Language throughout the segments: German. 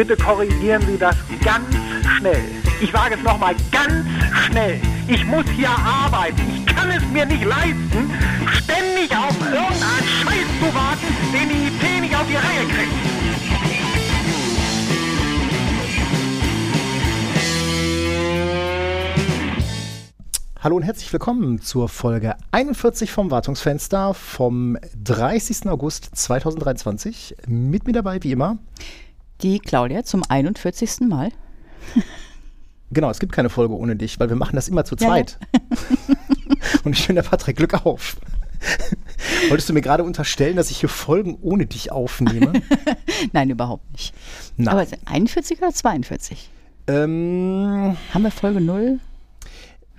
Bitte korrigieren Sie das ganz schnell. Ich sage es nochmal ganz schnell. Ich muss hier arbeiten. Ich kann es mir nicht leisten, ständig auf irgendeinen Scheiß zu warten, den die IT nicht auf die Reihe kriegt. Hallo und herzlich willkommen zur Folge 41 vom Wartungsfenster vom 30. August 2023. Mit mir dabei, wie immer, die Claudia zum 41. Mal. Genau, es gibt keine Folge ohne dich, weil wir machen das immer zu zweit. Ja, ja. und ich bin der Patrick, Glück auf. Wolltest du mir gerade unterstellen, dass ich hier Folgen ohne dich aufnehme? Nein, überhaupt nicht. Na. Aber 41 oder 42? Ähm, Haben wir Folge 0?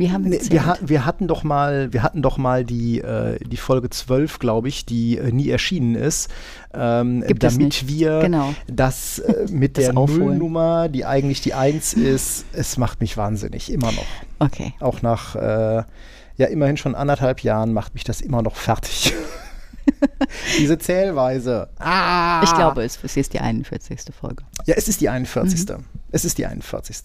Wie haben wir, wir, hatten doch mal, wir hatten doch mal die, äh, die Folge 12, glaube ich, die äh, nie erschienen ist, ähm, damit wir genau. das äh, mit das der aufholen. Nullnummer, die eigentlich die 1 ist, es macht mich wahnsinnig, immer noch. Okay. Auch nach, äh, ja, immerhin schon anderthalb Jahren macht mich das immer noch fertig. Diese Zählweise. Ah. Ich glaube, es, es ist die 41. Folge. Ja, es ist die 41. Mhm. Es ist die 41.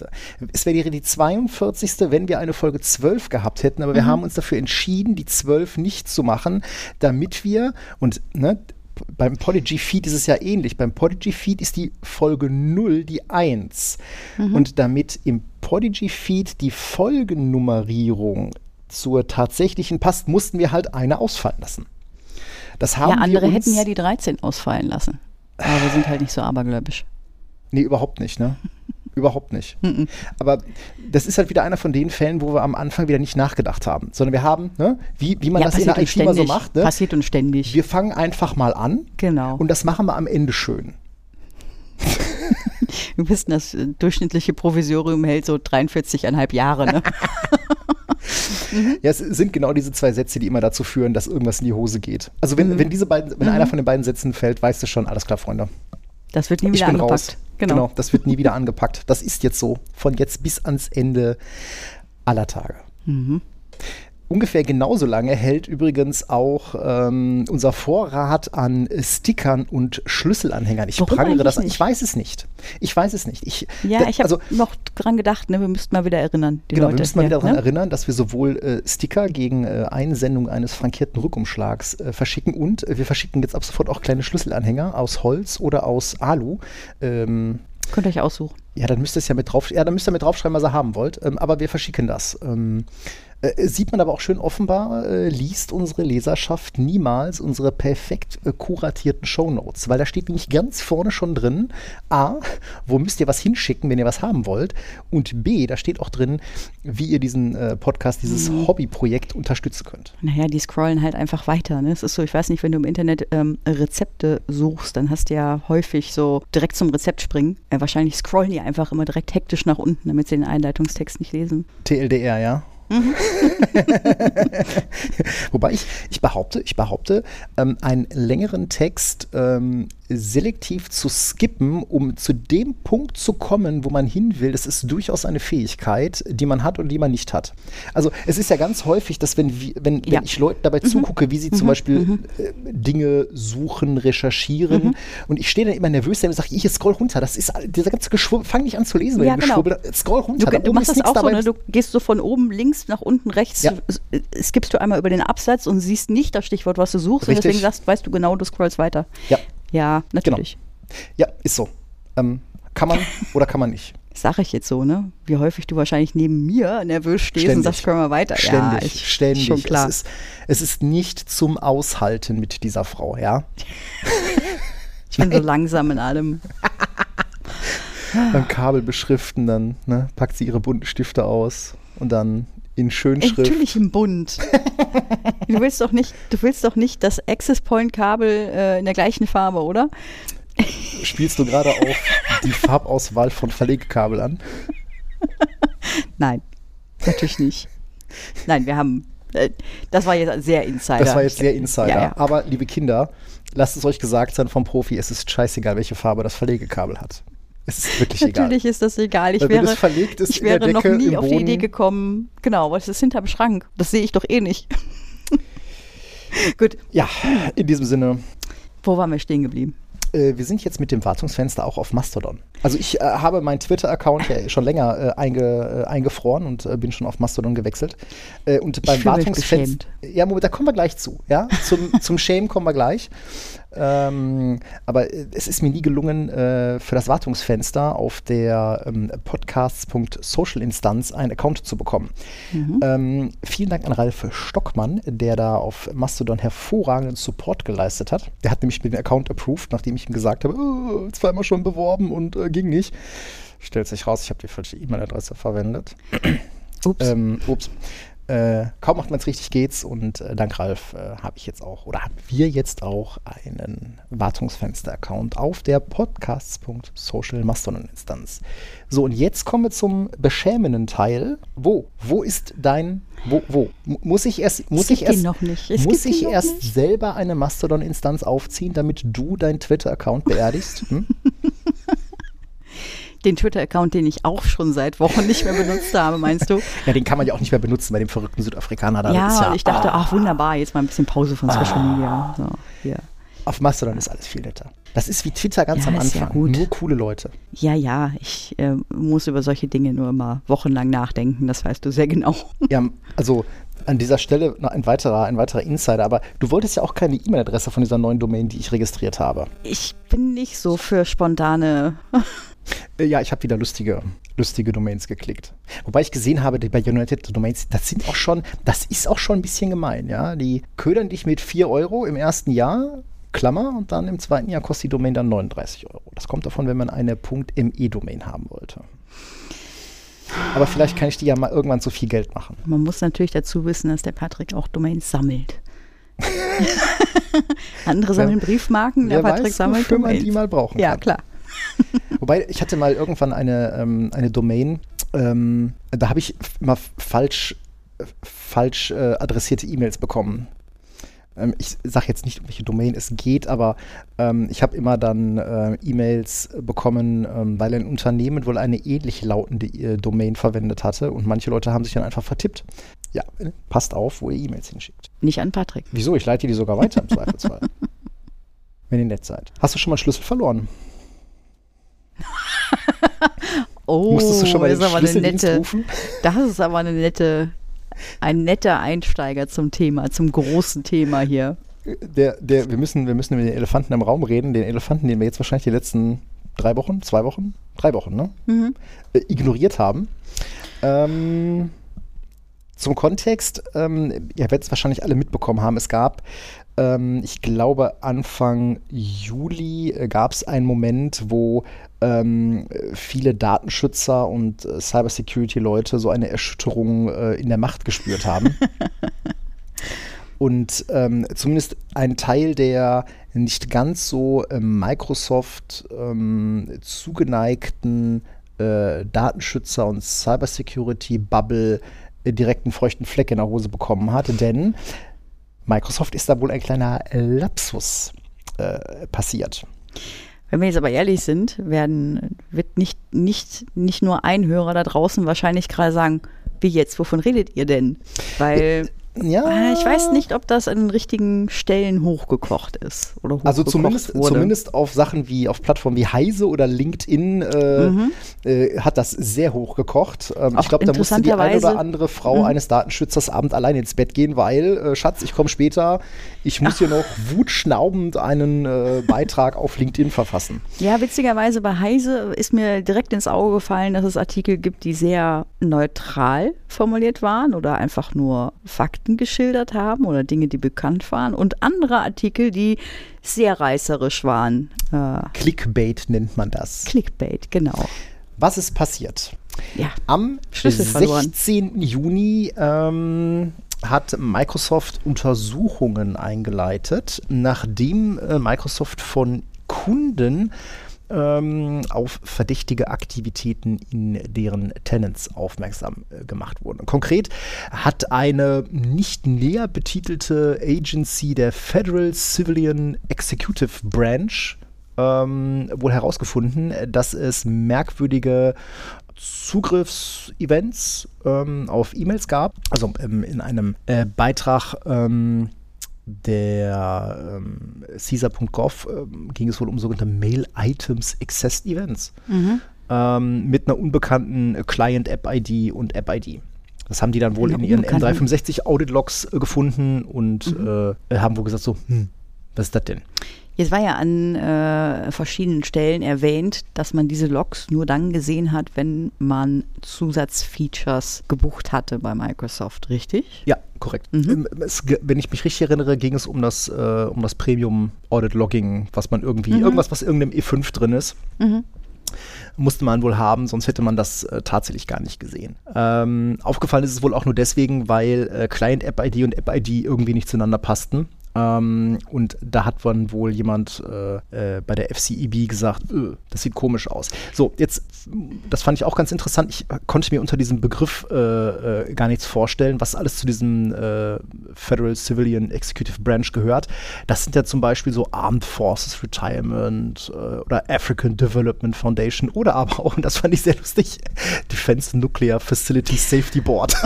Es wäre die 42. wenn wir eine Folge 12 gehabt hätten, aber wir mhm. haben uns dafür entschieden, die 12 nicht zu machen, damit wir, und ne, beim Podigy Feed ist es ja ähnlich. Beim Podigy Feed ist die Folge 0 die 1. Mhm. Und damit im Podigy Feed die Folgennummerierung zur tatsächlichen passt, mussten wir halt eine ausfallen lassen. Das haben ja, andere hätten ja die 13 ausfallen lassen. Aber wir sind halt nicht so abergläubisch. Nee, überhaupt nicht, ne? überhaupt nicht. Aber das ist halt wieder einer von den Fällen, wo wir am Anfang wieder nicht nachgedacht haben, sondern wir haben, ne, wie, wie man ja, das in der IT immer so macht. Ne? Passiert und ständig. Wir fangen einfach mal an. Genau. Und das machen wir am Ende schön. Wir wissen, das durchschnittliche Provisorium hält so 43,5 Jahre, ne? Mhm. Ja, es sind genau diese zwei Sätze, die immer dazu führen, dass irgendwas in die Hose geht. Also wenn, mhm. wenn diese beiden, wenn mhm. einer von den beiden Sätzen fällt, weißt du schon, alles klar, Freunde. Das wird nie wieder angepackt. Genau. genau, das wird nie wieder angepackt. Das ist jetzt so. Von jetzt bis ans Ende aller Tage. Mhm. Ungefähr genauso lange hält übrigens auch ähm, unser Vorrat an Stickern und Schlüsselanhängern. Ich Warum prangere das an. Ich weiß es nicht. Ich weiß es nicht. Ich, ja, ich habe also, noch dran gedacht, ne, wir müssten mal wieder erinnern. genau, Leute. wir müssten mal wieder daran ne? erinnern, dass wir sowohl äh, Sticker gegen äh, Einsendung eines frankierten Rückumschlags äh, verschicken und wir verschicken jetzt ab sofort auch kleine Schlüsselanhänger aus Holz oder aus Alu. Ähm, Könnt ihr euch aussuchen. Ja, dann müsst ihr es ja mit drauf, ja, dann müsst ihr mit draufschreiben, was ihr haben wollt. Ähm, aber wir verschicken das. Ähm, äh, sieht man aber auch schön offenbar, äh, liest unsere Leserschaft niemals unsere perfekt äh, kuratierten Shownotes, weil da steht nämlich ganz vorne schon drin, A, wo müsst ihr was hinschicken, wenn ihr was haben wollt und B, da steht auch drin, wie ihr diesen äh, Podcast, dieses mhm. Hobbyprojekt unterstützen könnt. Naja, die scrollen halt einfach weiter. Ne? Es ist so, ich weiß nicht, wenn du im Internet ähm, Rezepte suchst, dann hast du ja häufig so direkt zum Rezept springen. Äh, wahrscheinlich scrollen die einfach immer direkt hektisch nach unten, damit sie den Einleitungstext nicht lesen. TLDR, ja? Mhm. Wobei ich, ich behaupte, ich behaupte, ähm, einen längeren Text ähm, selektiv zu skippen, um zu dem Punkt zu kommen, wo man hin will, das ist durchaus eine Fähigkeit, die man hat und die man nicht hat. Also es ist ja ganz häufig, dass wenn, wenn, ja. wenn ich Leuten dabei mhm. zugucke, wie sie mhm. zum Beispiel mhm. äh, Dinge suchen, recherchieren mhm. und ich stehe dann immer nervös und sage, ich scroll runter, das ist dieser ganze Geschwurbel, fang nicht an zu lesen, ja, genau. scroll runter. Du, du machst das auch so, ne? du gehst so von oben links nach unten rechts, ja. skippst du einmal über den Absatz und siehst nicht das Stichwort, was du suchst Richtig. und deswegen sagst, weißt du genau, du scrollst weiter. Ja. Ja, natürlich. Genau. Ja, ist so. Ähm, kann man oder kann man nicht? Sag ich jetzt so, ne? Wie häufig du wahrscheinlich neben mir nervös stehst ständig. und sagst, können wir weiter. Ständig, ja, ich, ständig. Schon klar. Es ist, es ist nicht zum Aushalten mit dieser Frau, ja? ich bin so langsam in allem. Beim Kabel beschriften, dann ne, packt sie ihre bunten Stifte aus und dann in Schönschrift. Natürlich im Bund. du willst doch nicht, du willst doch nicht das Access Point Kabel äh, in der gleichen Farbe, oder? Spielst du gerade auf die Farbauswahl von Verlegkabel an? Nein, natürlich nicht. Nein, wir haben äh, das war jetzt sehr Insider. Das war jetzt sehr Insider. Ja, ja. Aber liebe Kinder, lasst es euch gesagt sein vom Profi, es ist scheißegal, welche Farbe das Verlegekabel hat. Es ist wirklich egal. Natürlich ist das egal. Ich wäre, ich wäre noch nie auf die Idee gekommen. Genau, was ist hinterm Schrank? Das sehe ich doch eh nicht. Gut. Ja, in diesem Sinne. Wo waren wir stehen geblieben? Äh, wir sind jetzt mit dem Wartungsfenster auch auf Mastodon. Also ich äh, habe meinen Twitter-Account ja schon länger äh, einge, äh, eingefroren und äh, bin schon auf Mastodon gewechselt. Äh, und beim Wartungsfenster. Ja, Moment, da kommen wir gleich zu. Ja, zum, zum Shame kommen wir gleich. Ähm, aber äh, es ist mir nie gelungen, äh, für das Wartungsfenster auf der ähm, podcasts.social-Instanz einen Account zu bekommen. Mhm. Ähm, vielen Dank an Ralf Stockmann, der da auf Mastodon hervorragenden Support geleistet hat. Der hat nämlich mit dem Account approved, nachdem ich ihm gesagt habe, oh, zweimal schon beworben und äh, ging nicht. Stellt sich raus, ich habe die falsche E-Mail-Adresse verwendet. Ups. Ähm, ups. Äh, kaum macht man es richtig geht's und äh, dank Ralf äh, habe ich jetzt auch oder haben wir jetzt auch einen Wartungsfenster-Account auf der podcasts.social Mastodon-Instanz. So, und jetzt kommen wir zum beschämenden Teil. Wo? Wo ist dein wo, wo? Muss ich erst, muss ich erst, muss ich erst selber eine Mastodon-Instanz aufziehen, damit du deinen Twitter-Account beerdigst? Hm? den Twitter-Account, den ich auch schon seit Wochen nicht mehr benutzt habe, meinst du? Ja, den kann man ja auch nicht mehr benutzen bei dem verrückten Südafrikaner da. Ja, ja ich dachte, ah, ach wunderbar, jetzt mal ein bisschen Pause von Social ah, Media. So, hier. Auf Mastodon ist alles viel netter. Das ist wie Twitter ganz ja, am Anfang. Ja Nur coole Leute. Ja, ja, ich äh, muss über solche Dinge nur immer wochenlang nachdenken, das weißt du sehr genau. Ja, also an dieser Stelle noch ein weiterer, ein weiterer Insider, aber du wolltest ja auch keine E-Mail-Adresse von dieser neuen Domain, die ich registriert habe. Ich bin nicht so für spontane ja, ich habe wieder lustige, lustige Domains geklickt. Wobei ich gesehen habe, die bei United Domains, das sind auch schon, das ist auch schon ein bisschen gemein, ja. Die ködern dich mit 4 Euro im ersten Jahr, Klammer, und dann im zweiten Jahr kostet die Domain dann 39 Euro. Das kommt davon, wenn man eine .me-Domain haben wollte. Aber vielleicht kann ich die ja mal irgendwann so viel Geld machen. Man muss natürlich dazu wissen, dass der Patrick auch Domains sammelt. Andere sammeln Briefmarken, der Patrick weiß, sammelt Domains. man die mal brauchen Ja, kann. klar. Wobei, ich hatte mal irgendwann eine, ähm, eine Domain, ähm, da habe ich immer falsch, falsch äh, adressierte E-Mails bekommen. Ähm, ich sage jetzt nicht, um welche Domain es geht, aber ähm, ich habe immer dann äh, E-Mails bekommen, ähm, weil ein Unternehmen wohl eine ähnlich lautende äh, Domain verwendet hatte und manche Leute haben sich dann einfach vertippt. Ja, passt auf, wo ihr E-Mails hinschickt. Nicht an Patrick. Wieso? Ich leite die sogar weiter im Zweifelsfall. Wenn ihr nett seid. Hast du schon mal einen Schlüssel verloren? oh, Musstest du schon mal den ist aber eine nette, rufen? Das ist aber eine nette, ein netter Einsteiger zum Thema, zum großen Thema hier. Der, der, wir, müssen, wir müssen über den Elefanten im Raum reden, den Elefanten, den wir jetzt wahrscheinlich die letzten drei Wochen, zwei Wochen, drei Wochen, ne? Mhm. Äh, ignoriert haben. Ähm, zum Kontext, ähm, ihr werdet es wahrscheinlich alle mitbekommen haben, es gab ähm, ich glaube, Anfang Juli äh, gab es einen Moment, wo ähm, viele Datenschützer und äh, Cybersecurity-Leute so eine Erschütterung äh, in der Macht gespürt haben. und ähm, zumindest ein Teil der nicht ganz so äh, Microsoft ähm, zugeneigten äh, Datenschützer und Cybersecurity-Bubble äh, direkt einen feuchten Fleck in der Hose bekommen hat, denn Microsoft ist da wohl ein kleiner Lapsus äh, passiert. Wenn wir jetzt aber ehrlich sind, werden, wird nicht, nicht, nicht nur ein Hörer da draußen wahrscheinlich gerade sagen, wie jetzt, wovon redet ihr denn? Weil ja. Äh, ich weiß nicht, ob das an den richtigen Stellen hochgekocht ist. Oder also zumindest, wurde. zumindest auf Sachen wie, auf Plattformen wie Heise oder LinkedIn äh, mhm. äh, hat das sehr hochgekocht. Ähm, ich glaube, da musste die eine oder andere Frau mhm. eines Datenschützers abend allein ins Bett gehen, weil, äh, Schatz, ich komme später, ich muss Ach. hier noch wutschnaubend einen äh, Beitrag auf LinkedIn verfassen. Ja, witzigerweise bei Heise ist mir direkt ins Auge gefallen, dass es Artikel gibt, die sehr neutral formuliert waren oder einfach nur Fakten geschildert haben oder Dinge, die bekannt waren und andere Artikel, die sehr reißerisch waren. Äh, Clickbait nennt man das. Clickbait, genau. Was ist passiert? Ja. Am 16. Juni ähm, hat Microsoft Untersuchungen eingeleitet, nachdem äh, Microsoft von Kunden ähm, auf verdächtige Aktivitäten in deren Tenants aufmerksam äh, gemacht wurden. Konkret hat eine nicht näher betitelte Agency der Federal Civilian Executive Branch ähm, wohl herausgefunden, dass es merkwürdige Zugriffsevents ähm, auf E-Mails gab. Also ähm, in einem äh, Beitrag ähm, der ähm, Caesar.gov äh, ging es wohl um sogenannte Mail Items Accessed Events ähm, mit einer unbekannten Client-App-ID und App-ID. Das haben die dann wohl in ihren M365 Audit-Logs äh, gefunden und mhm. äh, haben wohl gesagt so, hm, was ist das denn? Jetzt war ja an äh, verschiedenen Stellen erwähnt, dass man diese Logs nur dann gesehen hat, wenn man Zusatzfeatures gebucht hatte bei Microsoft, richtig? Ja, korrekt. Mhm. Ähm, es, wenn ich mich richtig erinnere, ging es um das, äh, um das Premium Audit Logging, was man irgendwie, mhm. irgendwas, was irgendeinem E5 drin ist. Mhm musste man wohl haben, sonst hätte man das äh, tatsächlich gar nicht gesehen. Ähm, aufgefallen ist es wohl auch nur deswegen, weil äh, Client-App-ID und App-ID irgendwie nicht zueinander passten. Ähm, und da hat dann wohl jemand äh, äh, bei der FCEB gesagt, öh, das sieht komisch aus. So, jetzt, das fand ich auch ganz interessant. Ich konnte mir unter diesem Begriff äh, äh gar nichts vorstellen, was alles zu diesem äh, Federal Civilian Executive Branch gehört. Das sind ja zum Beispiel so Armed Forces Retirement äh, oder African Development Foundation oder aber auch, und das fand ich sehr lustig, Defense Nuclear Facility Safety Board.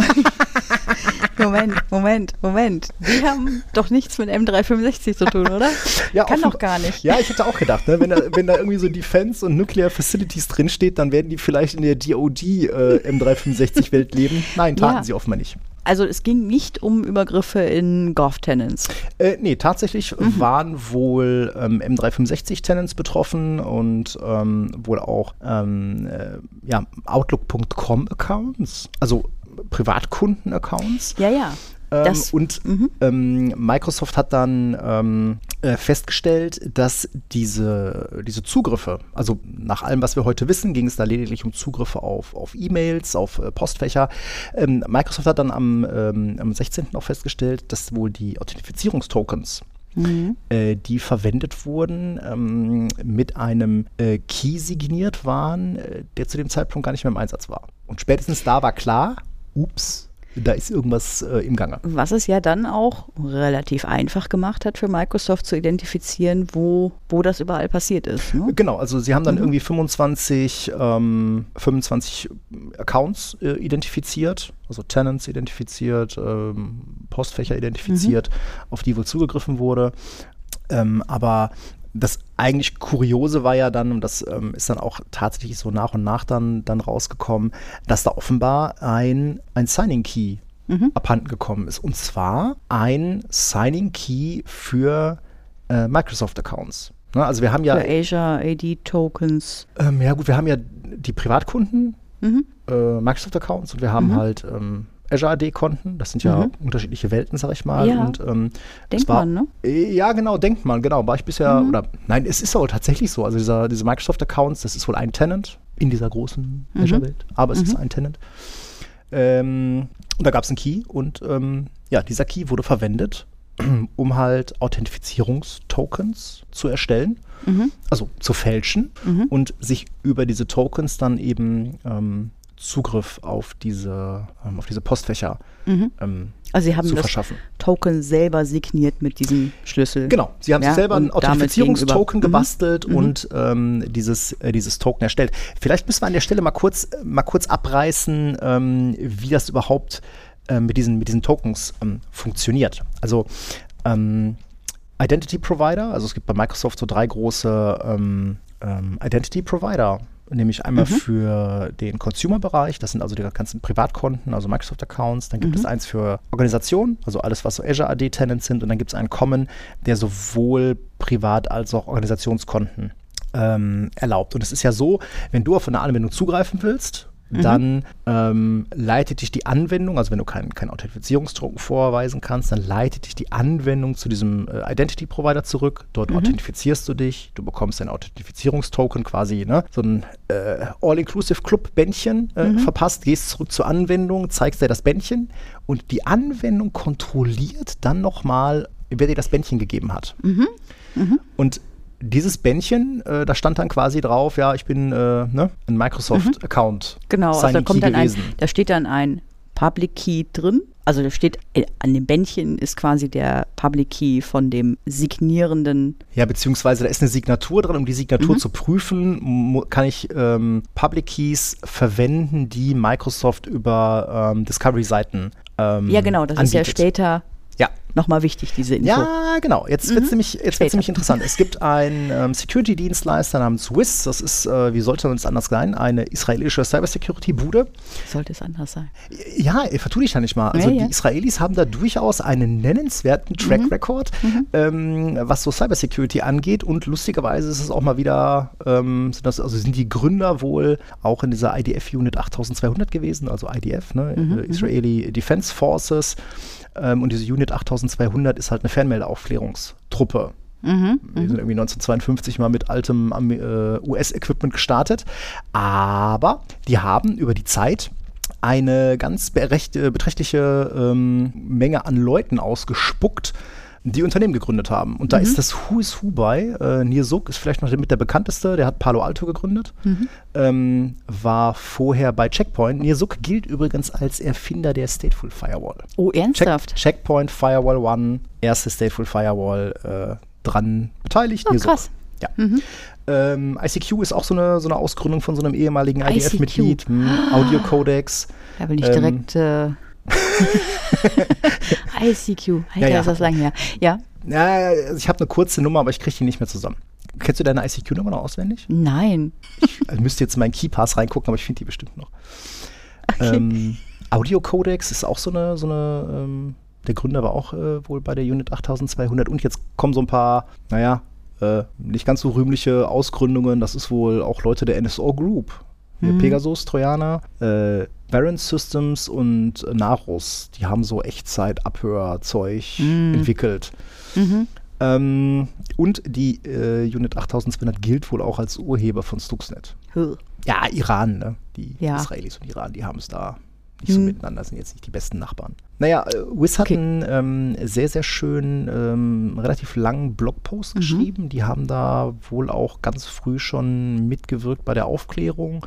Moment, Moment, Moment. Die haben doch nichts mit M365 zu tun, oder? Ja, Kann doch gar nicht. Ja, ich hätte auch gedacht, ne? wenn, da, wenn da irgendwie so Defense und Nuclear Facilities drinsteht, dann werden die vielleicht in der DOD äh, M365-Welt leben. Nein, taten ja. sie offenbar nicht. Also es ging nicht um Übergriffe in Golf-Tenants. Äh, nee, tatsächlich mhm. waren wohl ähm, M365-Tenants betroffen und ähm, wohl auch ähm, äh, ja, Outlook.com-Accounts. Also Privatkunden-Accounts. Ja, ja. Ähm, und mhm. ähm, Microsoft hat dann ähm, äh, festgestellt, dass diese, diese Zugriffe, also nach allem, was wir heute wissen, ging es da lediglich um Zugriffe auf, auf E-Mails, auf äh, Postfächer. Ähm, Microsoft hat dann am, ähm, am 16. auch festgestellt, dass wohl die Authentifizierungstokens Mhm. Äh, die verwendet wurden, ähm, mit einem äh, Key signiert waren, äh, der zu dem Zeitpunkt gar nicht mehr im Einsatz war. Und spätestens da war klar, ups, da ist irgendwas äh, im Gange. Was es ja dann auch relativ einfach gemacht hat für Microsoft zu identifizieren, wo, wo das überall passiert ist. Ne? Genau, also sie haben dann mhm. irgendwie 25, ähm, 25 Accounts äh, identifiziert, also Tenants identifiziert, ähm, Postfächer identifiziert, mhm. auf die wohl zugegriffen wurde. Ähm, aber das eigentlich Kuriose war ja dann, und das ähm, ist dann auch tatsächlich so nach und nach dann, dann rausgekommen, dass da offenbar ein, ein Signing Key mhm. abhanden gekommen ist. Und zwar ein Signing Key für äh, Microsoft-Accounts. Ne, also wir haben ja. Für Azure AD Tokens. Ähm, ja, gut, wir haben ja die Privatkunden, mhm. äh, Microsoft-Accounts und wir haben mhm. halt ähm, Azure AD-Konten. Das sind ja mhm. unterschiedliche Welten, sag ich mal. Ja. Und, ähm, denkt war, man, ne? Äh, ja, genau, denkt man, genau. War ich bisher, mhm. oder nein, es ist aber tatsächlich so. Also dieser, diese Microsoft-Accounts, das ist wohl ein Tenant in dieser großen mhm. Azure-Welt, aber es ist mhm. ein Tenant. Ähm, und da gab es einen Key und ähm, ja, dieser Key wurde verwendet, um halt Authentifizierungstokens zu erstellen, mhm. also zu fälschen mhm. und sich über diese Tokens dann eben ähm, Zugriff auf diese, ähm, auf diese Postfächer mhm. ähm, also Sie haben zu das verschaffen. Token selber signiert mit diesem Schlüssel. Genau, Sie haben ja, sich selber ein Authentifizierungstoken mhm. gebastelt mhm. und ähm, dieses, äh, dieses Token erstellt. Vielleicht müssen wir an der Stelle mal kurz, mal kurz abreißen, ähm, wie das überhaupt äh, mit, diesen, mit diesen Tokens ähm, funktioniert. Also ähm, Identity Provider, also es gibt bei Microsoft so drei große Identity Provider nämlich einmal mhm. für den Consumer-Bereich, das sind also die ganzen Privatkonten, also Microsoft-Accounts. Dann gibt mhm. es eins für Organisationen, also alles, was so Azure AD-Tenants sind. Und dann gibt es einen Common, der sowohl Privat- als auch Organisationskonten ähm, erlaubt. Und es ist ja so, wenn du auf eine Anwendung zugreifen willst, Mhm. dann ähm, leitet dich die Anwendung, also wenn du keinen kein Authentifizierungsdruck vorweisen kannst, dann leitet dich die Anwendung zu diesem äh, Identity Provider zurück. Dort mhm. authentifizierst du dich, du bekommst ein Authentifizierungstoken quasi, ne? so ein äh, All-Inclusive Club-Bändchen äh, mhm. verpasst, gehst zurück zur Anwendung, zeigst dir das Bändchen und die Anwendung kontrolliert dann nochmal, wer dir das Bändchen gegeben hat. Mhm. Mhm. Und dieses Bändchen, äh, da stand dann quasi drauf, ja, ich bin äh, ne, ein Microsoft-Account. Mhm. Genau, also da kommt dann gewesen. ein, da steht dann ein Public Key drin. Also da steht, äh, an dem Bändchen ist quasi der Public Key von dem signierenden. Ja, beziehungsweise da ist eine Signatur drin. Um die Signatur mhm. zu prüfen, kann ich ähm, Public Keys verwenden, die Microsoft über ähm, Discovery-Seiten ähm, Ja, genau, das anbietet. ist ja später ja. nochmal wichtig, diese Info. Ja, genau. Jetzt wird es Mhm. nämlich, jetzt wird's Später. nämlich interessant. Es gibt einen ähm, Security-Dienstleister namens Swiss. Das ist, äh, wie sollte es anders sein, eine israelische Cybersecurity-Bude. Sollte es anders sein. Ja, ey, vertu dich da nicht mal. Also Ja, ja. die Israelis haben da durchaus einen nennenswerten Track Record, ähm, was so Cybersecurity angeht. Und lustigerweise ist es auch mal wieder, ähm, sind das, also sind die Gründer wohl auch in dieser IDF Unit 8200 gewesen, also IDF, ne, äh, Israeli Defense Forces. Ähm, und diese Unit 8200 ist halt eine Fernmeldeaufklärungstruppe. Mhm. Die sind irgendwie 1952 mal mit altem äh, US-Equipment gestartet. Aber die haben über die Zeit eine ganz beträchtliche ähm, Menge an Leuten ausgespuckt, die Unternehmen gegründet haben. Und da ist das Who is Who bei. Äh, Nir Suk ist vielleicht noch der, mit der bekannteste, der hat Palo Alto gegründet, ähm, war vorher bei Checkpoint. Nir Suk gilt übrigens als Erfinder der Stateful Firewall. Oh, Check, ernsthaft? Checkpoint, Firewall One, erste Stateful Firewall äh, dran beteiligt. Oh, Nir Suk. krass. Ja. Ähm, ICQ ist auch so eine, so eine Ausgründung von so einem ehemaligen. IDF-Mitglied. Hm, Audio-Codex. Da will ich Ähm, direkt. Äh, ICQ. Alter, Ja, ja. ist das lang her. Ja? Ja, ich habe eine kurze Nummer, aber ich kriege die nicht mehr zusammen. Kennst du deine ICQ-Nummer noch auswendig? Nein. Ich also müsste jetzt in meinen Keypass reingucken, aber ich finde die bestimmt noch. Okay. Ähm, Audio-Codex ist auch so eine, so eine ähm, der Gründer war auch äh, wohl bei der Unit 8200 und jetzt kommen so ein paar, naja, äh, nicht ganz so rühmliche Ausgründungen. Das ist wohl auch Leute der NSO Group. Hier Pegasus, Trojaner, äh, Baron Systems und Narus, die haben so Echtzeit-Abhörzeug entwickelt. Ähm, und die äh, Unit 8200 gilt wohl auch als Urheber von Stuxnet. Huh. Ja, Iran, ne? Die Ja. Israelis und Iran, die haben es da nicht so miteinander, sind jetzt nicht die besten Nachbarn. Naja, äh, Wiz hat Okay. einen ähm, sehr, sehr schönen, ähm, relativ langen Blogpost geschrieben. Die haben da wohl auch ganz früh schon mitgewirkt bei der Aufklärung.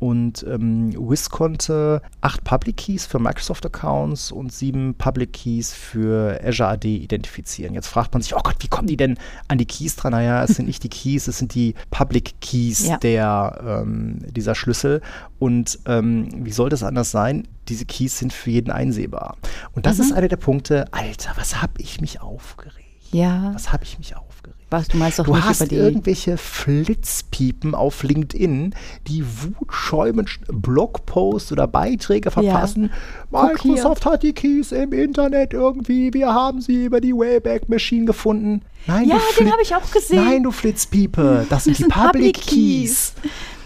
Und ähm, Wiz konnte acht Public Keys für Microsoft-Accounts und sieben Public Keys für Azure AD identifizieren. Jetzt fragt man sich, oh Gott, wie kommen die denn an die Keys dran? Naja, es sind nicht die Keys, es sind die Public Keys Ja. der, ähm, dieser Schlüssel. Und ähm, wie soll das anders sein? Diese Keys sind für jeden einsehbar. Und das ist einer der Punkte, Alter, was habe ich mich aufgeregt? Ja. Was habe ich mich aufgeregt? Was, du meinst doch Du hast über die. irgendwelche Flitzpiepen auf LinkedIn, die wutschäumend Blogposts oder Beiträge verfassen. Hier. Microsoft hat die Keys im Internet irgendwie, wir haben sie über die Wayback Machine gefunden. Nein, Ja, du den habe ich auch gesehen. Nein, du Flitzpiepe, das sind Das die sind Public, Public Keys.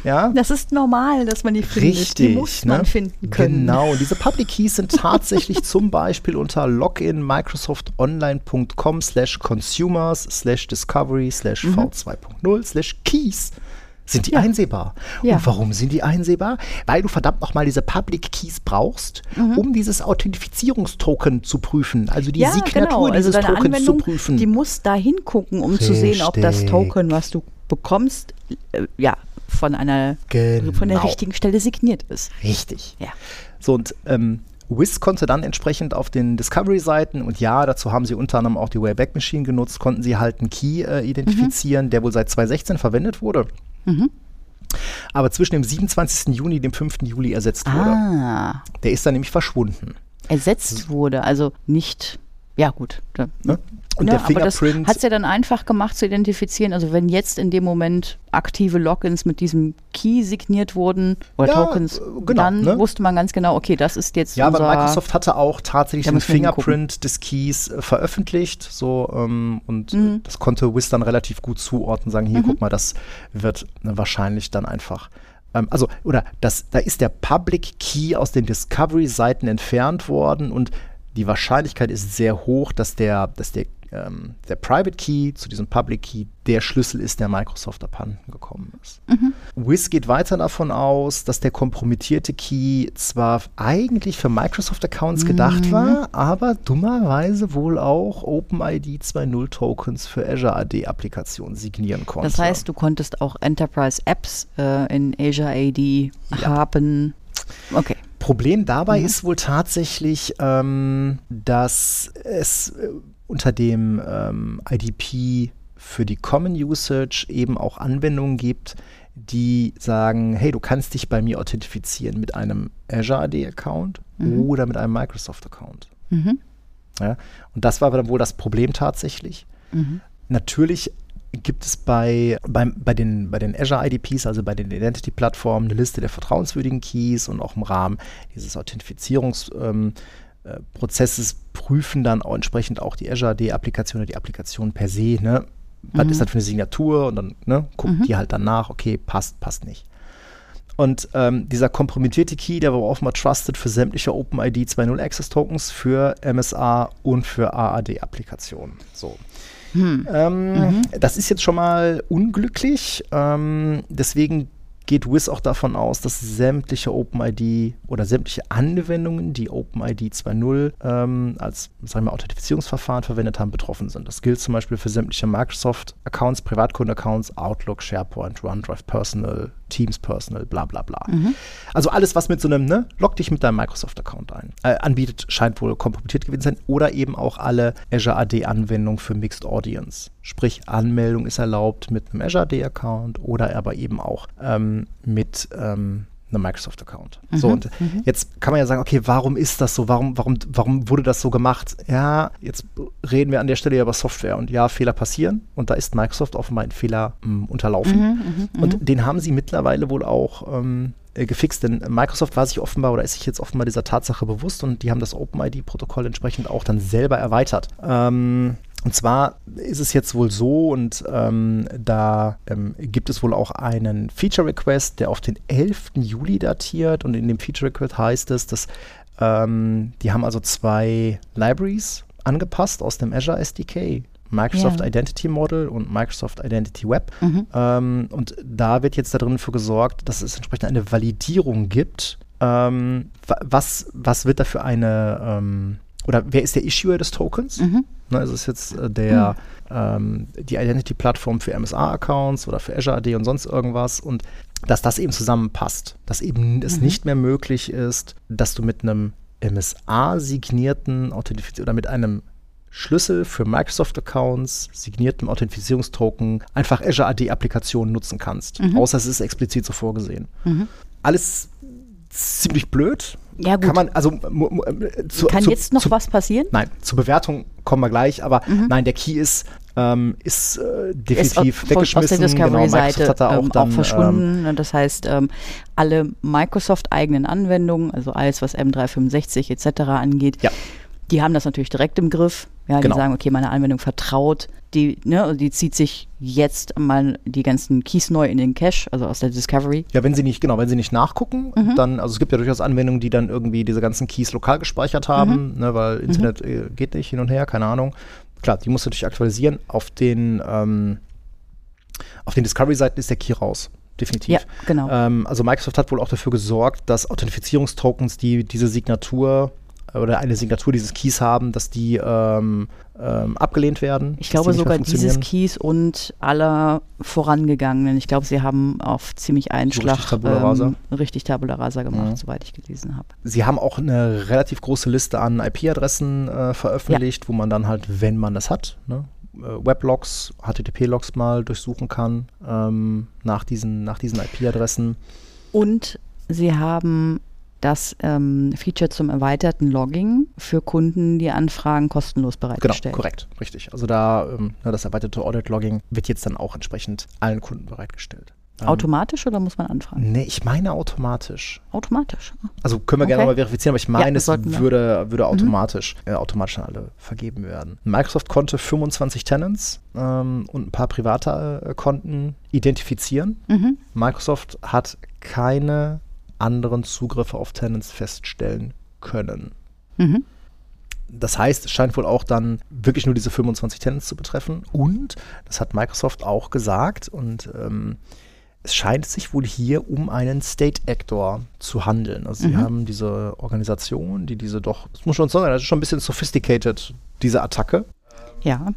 Ja? Das ist normal, dass man die findet. Richtig. Die muss man ne? finden können. Genau. Diese Public Keys sind tatsächlich zum Beispiel unter loginmicrosoftonline.com slash consumers slash discovery slash v2.0 slash keys sind die Mhm. Ja. einsehbar. Ja. Und warum sind die einsehbar? Weil du verdammt nochmal diese Public Keys brauchst, Mhm. um dieses Authentifizierungstoken zu prüfen. Also die ja, Signatur genau. Also dieses deine Tokens zu Anwendung, prüfen. die muss da hingucken, um zu sehen, ob das Richtig. Token, was du bekommst, äh, ja, von einer von der Genau. richtigen Stelle signiert ist. Richtig. Ja. So, und ähm, Wiz konnte dann entsprechend auf den Discovery-Seiten, und ja, dazu haben sie unter anderem auch die Wayback Machine genutzt, konnten sie halt einen Key äh, identifizieren, der wohl seit 2016 verwendet wurde. Aber zwischen dem 27. Juni und dem 5. Juli ersetzt wurde. Ah, Der ist dann nämlich verschwunden. ersetzt wurde, also nicht, ja gut. Da, Ne? Und ja, der aber das Fingerprint. hat es ja dann einfach gemacht zu identifizieren. Also wenn jetzt in dem Moment aktive Logins mit diesem Key signiert wurden oder Ja, Tokens, äh, genau, dann ne? wusste man ganz genau, okay, das ist jetzt Ja, aber Microsoft hatte auch tatsächlich den. Fingerprint des Keys äh, veröffentlicht. So, ähm, und Mhm. äh, das konnte Wiz dann relativ gut zuordnen, sagen, hier, guck mal, das wird ne, wahrscheinlich dann einfach. Ähm, also, oder das, da ist der Public Key aus den Discovery-Seiten entfernt worden und die Wahrscheinlichkeit ist sehr hoch, dass der, dass der, ähm, der Private Key zu diesem Public Key der Schlüssel ist, der Microsoft abhanden gekommen ist. Wiz geht weiter davon aus, dass der kompromittierte Key zwar eigentlich für Microsoft-Accounts gedacht war, aber dummerweise wohl auch OpenID 2.0 Tokens für Azure AD-Applikationen signieren konnte. Das heißt, du konntest auch Enterprise-Apps äh, in Azure AD haben. Okay. Problem dabei Mhm. ist wohl tatsächlich, ähm, dass es äh, unter dem ähm, IDP für die Common Usage eben auch Anwendungen gibt, die sagen, hey, du kannst dich bei mir authentifizieren mit einem Azure AD-Account Mhm. oder mit einem Microsoft-Account. Ja? Und das war dann wohl das Problem tatsächlich. Mhm. Natürlich gibt es bei, bei, bei, den, bei den Azure IDPs, also bei den Identity-Plattformen, eine Liste der vertrauenswürdigen Keys und auch im Rahmen dieses Authentifizierungsprozesses ähm, äh, prüfen dann auch entsprechend auch die Azure AD-Applikation oder die Applikation per se. Ne? Was Mhm. ist das für eine Signatur? Und dann ne, guckt Mhm. die halt dann nach, okay, passt, passt nicht. Und ähm, dieser kompromittierte Key, der war mal trusted für sämtliche OpenID 2.0 Access Tokens, für MSA und für AAD-Applikationen. So. Hm. Ähm, Das ist jetzt schon mal unglücklich. Ähm, deswegen geht Wiz auch davon aus, dass sämtliche OpenID oder sämtliche Anwendungen, die OpenID 2.0 ähm, als sagen wir, Authentifizierungsverfahren verwendet haben, betroffen sind. Das gilt zum Beispiel für sämtliche Microsoft-Accounts, Privatkundenaccounts, Outlook, SharePoint, OneDrive Personal, Teams Personal, bla bla bla. Also alles, was mit so einem, ne, log dich mit deinem Microsoft-Account ein, äh, anbietet, scheint wohl kompromittiert gewesen sein. Oder eben auch alle Azure AD-Anwendungen für Mixed Audience. Sprich, Anmeldung ist erlaubt mit einem Azure AD-Account oder aber eben auch ähm, mit ähm, einem Microsoft-Account. So, und jetzt kann man ja sagen, okay, warum ist das so? Warum, warum, warum wurde das so gemacht? Ja, jetzt reden wir an der Stelle ja über Software und ja, Fehler passieren und da ist Microsoft offenbar ein Fehler mh, unterlaufen. Und den haben sie mittlerweile wohl auch ähm, äh, gefixt, denn Microsoft war sich offenbar oder ist sich jetzt offenbar dieser Tatsache bewusst und die haben das OpenID-Protokoll entsprechend auch dann selber erweitert. Ähm, und zwar ist es jetzt wohl so, und ähm, da ähm, gibt es wohl auch einen Feature Request, der auf den 11. Juli datiert. Und in dem Feature Request heißt es, dass ähm, die haben also zwei Libraries angepasst aus dem Azure SDK. Microsoft Ja. Identity Model und Microsoft Identity Web. Mhm. Ähm, und da wird jetzt darin für gesorgt, dass es entsprechend eine Validierung gibt. Ähm, wa- was, was wird da für eine, ähm, oder wer ist der Issuer des Tokens? Mhm. Ne, ist es jetzt äh, der, ähm, die Identity-Plattform für MSA-Accounts oder für Azure AD und sonst irgendwas und dass das eben zusammenpasst, dass eben es nicht mehr möglich ist, dass du mit einem MSA-signierten Authentifiz oder mit einem Schlüssel für Microsoft-Accounts, signiertem Authentifizierungstoken, einfach Azure AD-Applikationen nutzen kannst. Außer es ist explizit so vorgesehen. Mhm. Alles ziemlich blöd. Ja, gut. Kann man, also mu- mu- äh, zu, Kann zu, jetzt noch zu, was passieren? Nein, zur Bewertung kommen wir gleich, aber Mhm. nein, der Key ist, ähm, ist äh, Ist definitiv von- aus der weggeschmissen. Genau, Discovery-Seite Microsoft hat da auch ähm, dann, auch verschwunden. Und das heißt, ähm, alle Microsoft-eigenen Anwendungen, also alles, was M365 etc. angeht, Ja. Die haben das natürlich direkt im Griff. Ja, Genau. die sagen, okay, meine Anwendung vertraut, die, ne, die zieht sich jetzt mal die ganzen Keys neu in den Cache, also aus der Discovery. Ja, wenn sie nicht, genau, wenn sie nicht nachgucken, Mhm. dann, also es gibt ja durchaus Anwendungen, die dann irgendwie diese ganzen Keys lokal gespeichert haben, Mhm. ne, weil Internet äh, geht nicht hin und her, keine Ahnung. Klar, die musst du natürlich aktualisieren. Auf den, ähm, auf den Discovery-Seiten ist der Key raus. Definitiv. Ja, genau. Ähm, also Microsoft hat wohl auch dafür gesorgt, dass Authentifizierungstokens, die diese Signatur oder eine Signatur dieses Keys haben, dass die ähm, ähm, abgelehnt werden. Ich glaube sogar dieses. Keys und aller vorangegangenen. Ich glaube, sie haben auf ziemlich einen So Schlag richtig Tabula rasa? ähm, richtig Tabula rasa gemacht, Mhm. soweit ich gelesen habe. Sie haben auch eine relativ große Liste an IP-Adressen äh, veröffentlicht, wo man dann halt, wenn man das hat, ne, äh, Weblogs, HTTP-Logs mal durchsuchen kann ähm, nach diesen, nach diesen IP-Adressen. Und sie haben das ähm, Feature zum erweiterten Logging für Kunden, die Anfragen kostenlos Genau, bereitgestellt. korrekt, richtig. Also da ähm, ne, das erweiterte Audit-Logging wird jetzt dann auch entsprechend allen Kunden bereitgestellt. Ähm, Automatisch oder muss man anfragen? Nee, ich meine automatisch. Automatisch. Also können wir gerne Okay. mal verifizieren, aber ich meine, das es würde, würde automatisch, äh, automatisch an alle vergeben werden. Microsoft konnte 25 Tenants ähm, und ein paar private äh, Konten identifizieren. Mhm. Microsoft hat keine anderen Zugriffe auf Tenants feststellen können. Mhm. Das heißt, es scheint wohl auch dann wirklich nur diese 25 Tenants zu betreffen. Und, das hat Microsoft auch gesagt, und ähm, es scheint sich wohl hier um einen State Actor zu handeln. Also sie Mhm. haben diese Organisation, die diese doch, das muss schon sagen, das ist schon ein bisschen sophisticated, diese Attacke. Ja.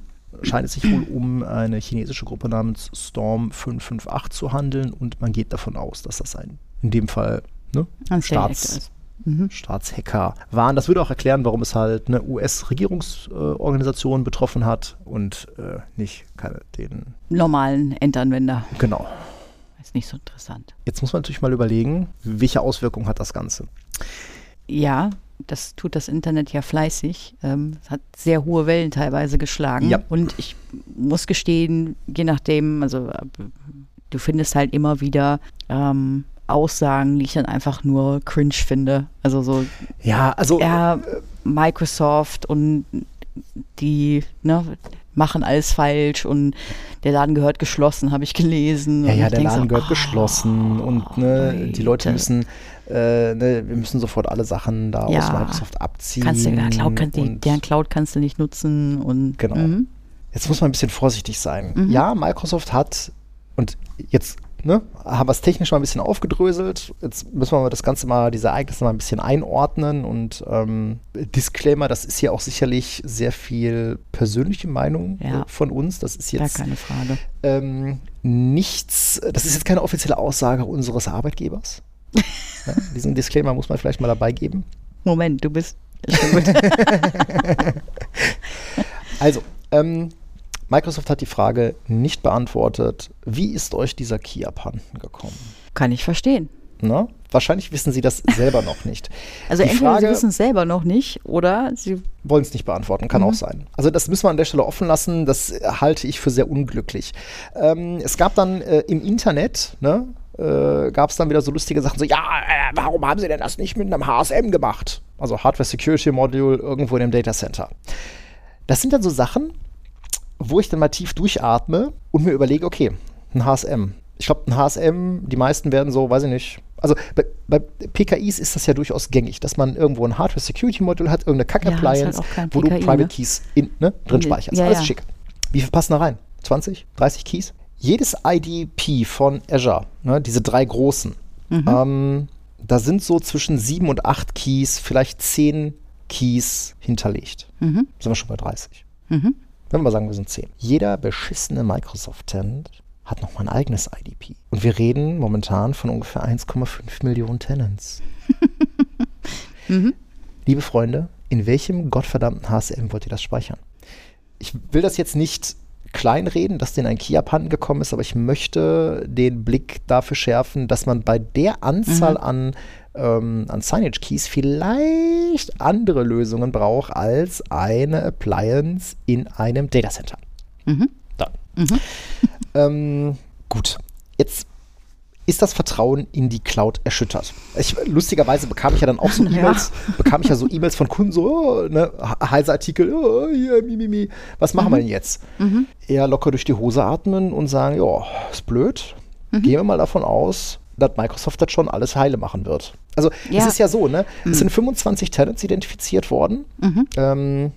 Scheint es sich wohl um eine chinesische Gruppe namens Storm 558 zu handeln und man geht davon aus, dass das ein, in dem Fall, ne, Staats-. Mhm. Staatshacker waren. Das würde auch erklären, warum es halt eine US-Regierungsorganisation betroffen hat und äh, nicht keine, den. Normalen Endanwender. Genau. Ist nicht so interessant. Jetzt muss man natürlich mal überlegen, welche Auswirkungen hat das Ganze. Ja, das tut das Internet ja fleißig. Ähm, es hat sehr hohe Wellen teilweise geschlagen. Ja. Und ich muss gestehen, je nachdem, also äh, du findest halt immer wieder ähm, Aussagen, die ich dann einfach nur cringe finde. Also so, Ja, also ja, Microsoft und die ne, machen alles falsch und der Laden gehört geschlossen, habe ich gelesen. Ja, ja, der Laden so, gehört ah, geschlossen und ne, die Leute müssen, äh, ne, wir müssen sofort alle Sachen da aus Ja, Microsoft abziehen. Kannst du, ja, Cloud kann, die, deren Cloud kannst du nicht nutzen und Genau. Mhm. Jetzt muss man ein bisschen vorsichtig sein. Ja, Microsoft hat, und jetzt ne, haben wir es technisch mal ein bisschen aufgedröselt. Jetzt müssen wir das Ganze mal, diese Ereignisse mal ein bisschen einordnen und ähm, Disclaimer, das ist ja auch sicherlich sehr viel persönliche Meinung Ja. äh, von uns. Das ist jetzt keine Frage. ähm, nichts, das ist jetzt keine offizielle Aussage unseres Arbeitgebers. ja, diesen Disclaimer muss man vielleicht mal dabei geben. Moment, du bist. Also, ähm, Microsoft hat die Frage nicht beantwortet, wie ist euch dieser Key abhanden gekommen? Kann ich verstehen. Ne? Wahrscheinlich wissen sie das selber noch nicht. Also die entweder sie Frage wissen es selber noch nicht oder sie wollen es nicht beantworten, kann auch sein. Also das müssen wir an der Stelle offen lassen, das halte ich für sehr unglücklich. Ähm, es gab dann äh, im Internet, ne, äh, gab es dann wieder so lustige Sachen, so, ja, äh, warum haben sie denn das nicht mit einem HSM gemacht? Also Hardware Security Module irgendwo in dem Data Center. Das sind dann so Sachen, wo ich dann mal tief durchatme und mir überlege, okay, ein HSM. Ich glaube, ein HSM, die meisten werden so, weiß ich nicht. Also bei, bei PKIs ist das ja durchaus gängig, dass man irgendwo ein Hardware Security Module hat, irgendeine Ja, halt Kack-Appliance, auch kein wo du PKI, Private ne? Keys in, ne, drin speicherst. Ja, Alles ja. schick. Wie viel passen da rein? 20, 30 Keys? Jedes IDP von Azure, ne, diese drei großen, Mhm. ähm, da sind so zwischen sieben und acht Keys, vielleicht zehn Keys hinterlegt. Mhm. Sind wir schon bei 30. Wenn wir mal sagen, wir sind 10. Jeder beschissene Microsoft-Tenant hat nochmal ein eigenes IDP. Und wir reden momentan von ungefähr 1,5 Millionen Tenants. Liebe Freunde, in welchem gottverdammten HSM wollt ihr das speichern? Ich will das jetzt nicht kleinreden, dass denen ein Key abhanden gekommen ist, aber ich möchte den Blick dafür schärfen, dass man bei der Anzahl an, ähm, an Signage-Keys vielleicht andere Lösungen braucht als eine Appliance in einem Datacenter. Dann. Ähm, gut, jetzt ist das Vertrauen in die Cloud erschüttert. Ich, lustigerweise bekam ich ja dann auch so Ja. E-Mails, bekam ich ja so E-Mails von Kunden, so, oh, ne, heiße Artikel, oh, hier, mi, mi, mi. was machen wir denn jetzt? Eher locker durch die Hose atmen und sagen, ja, ist blöd. Gehen wir mal davon aus, dass Microsoft das schon alles heile machen wird. Also Ja. es ist ja so, ne? Es sind 25 Tenants identifiziert worden. Ähm,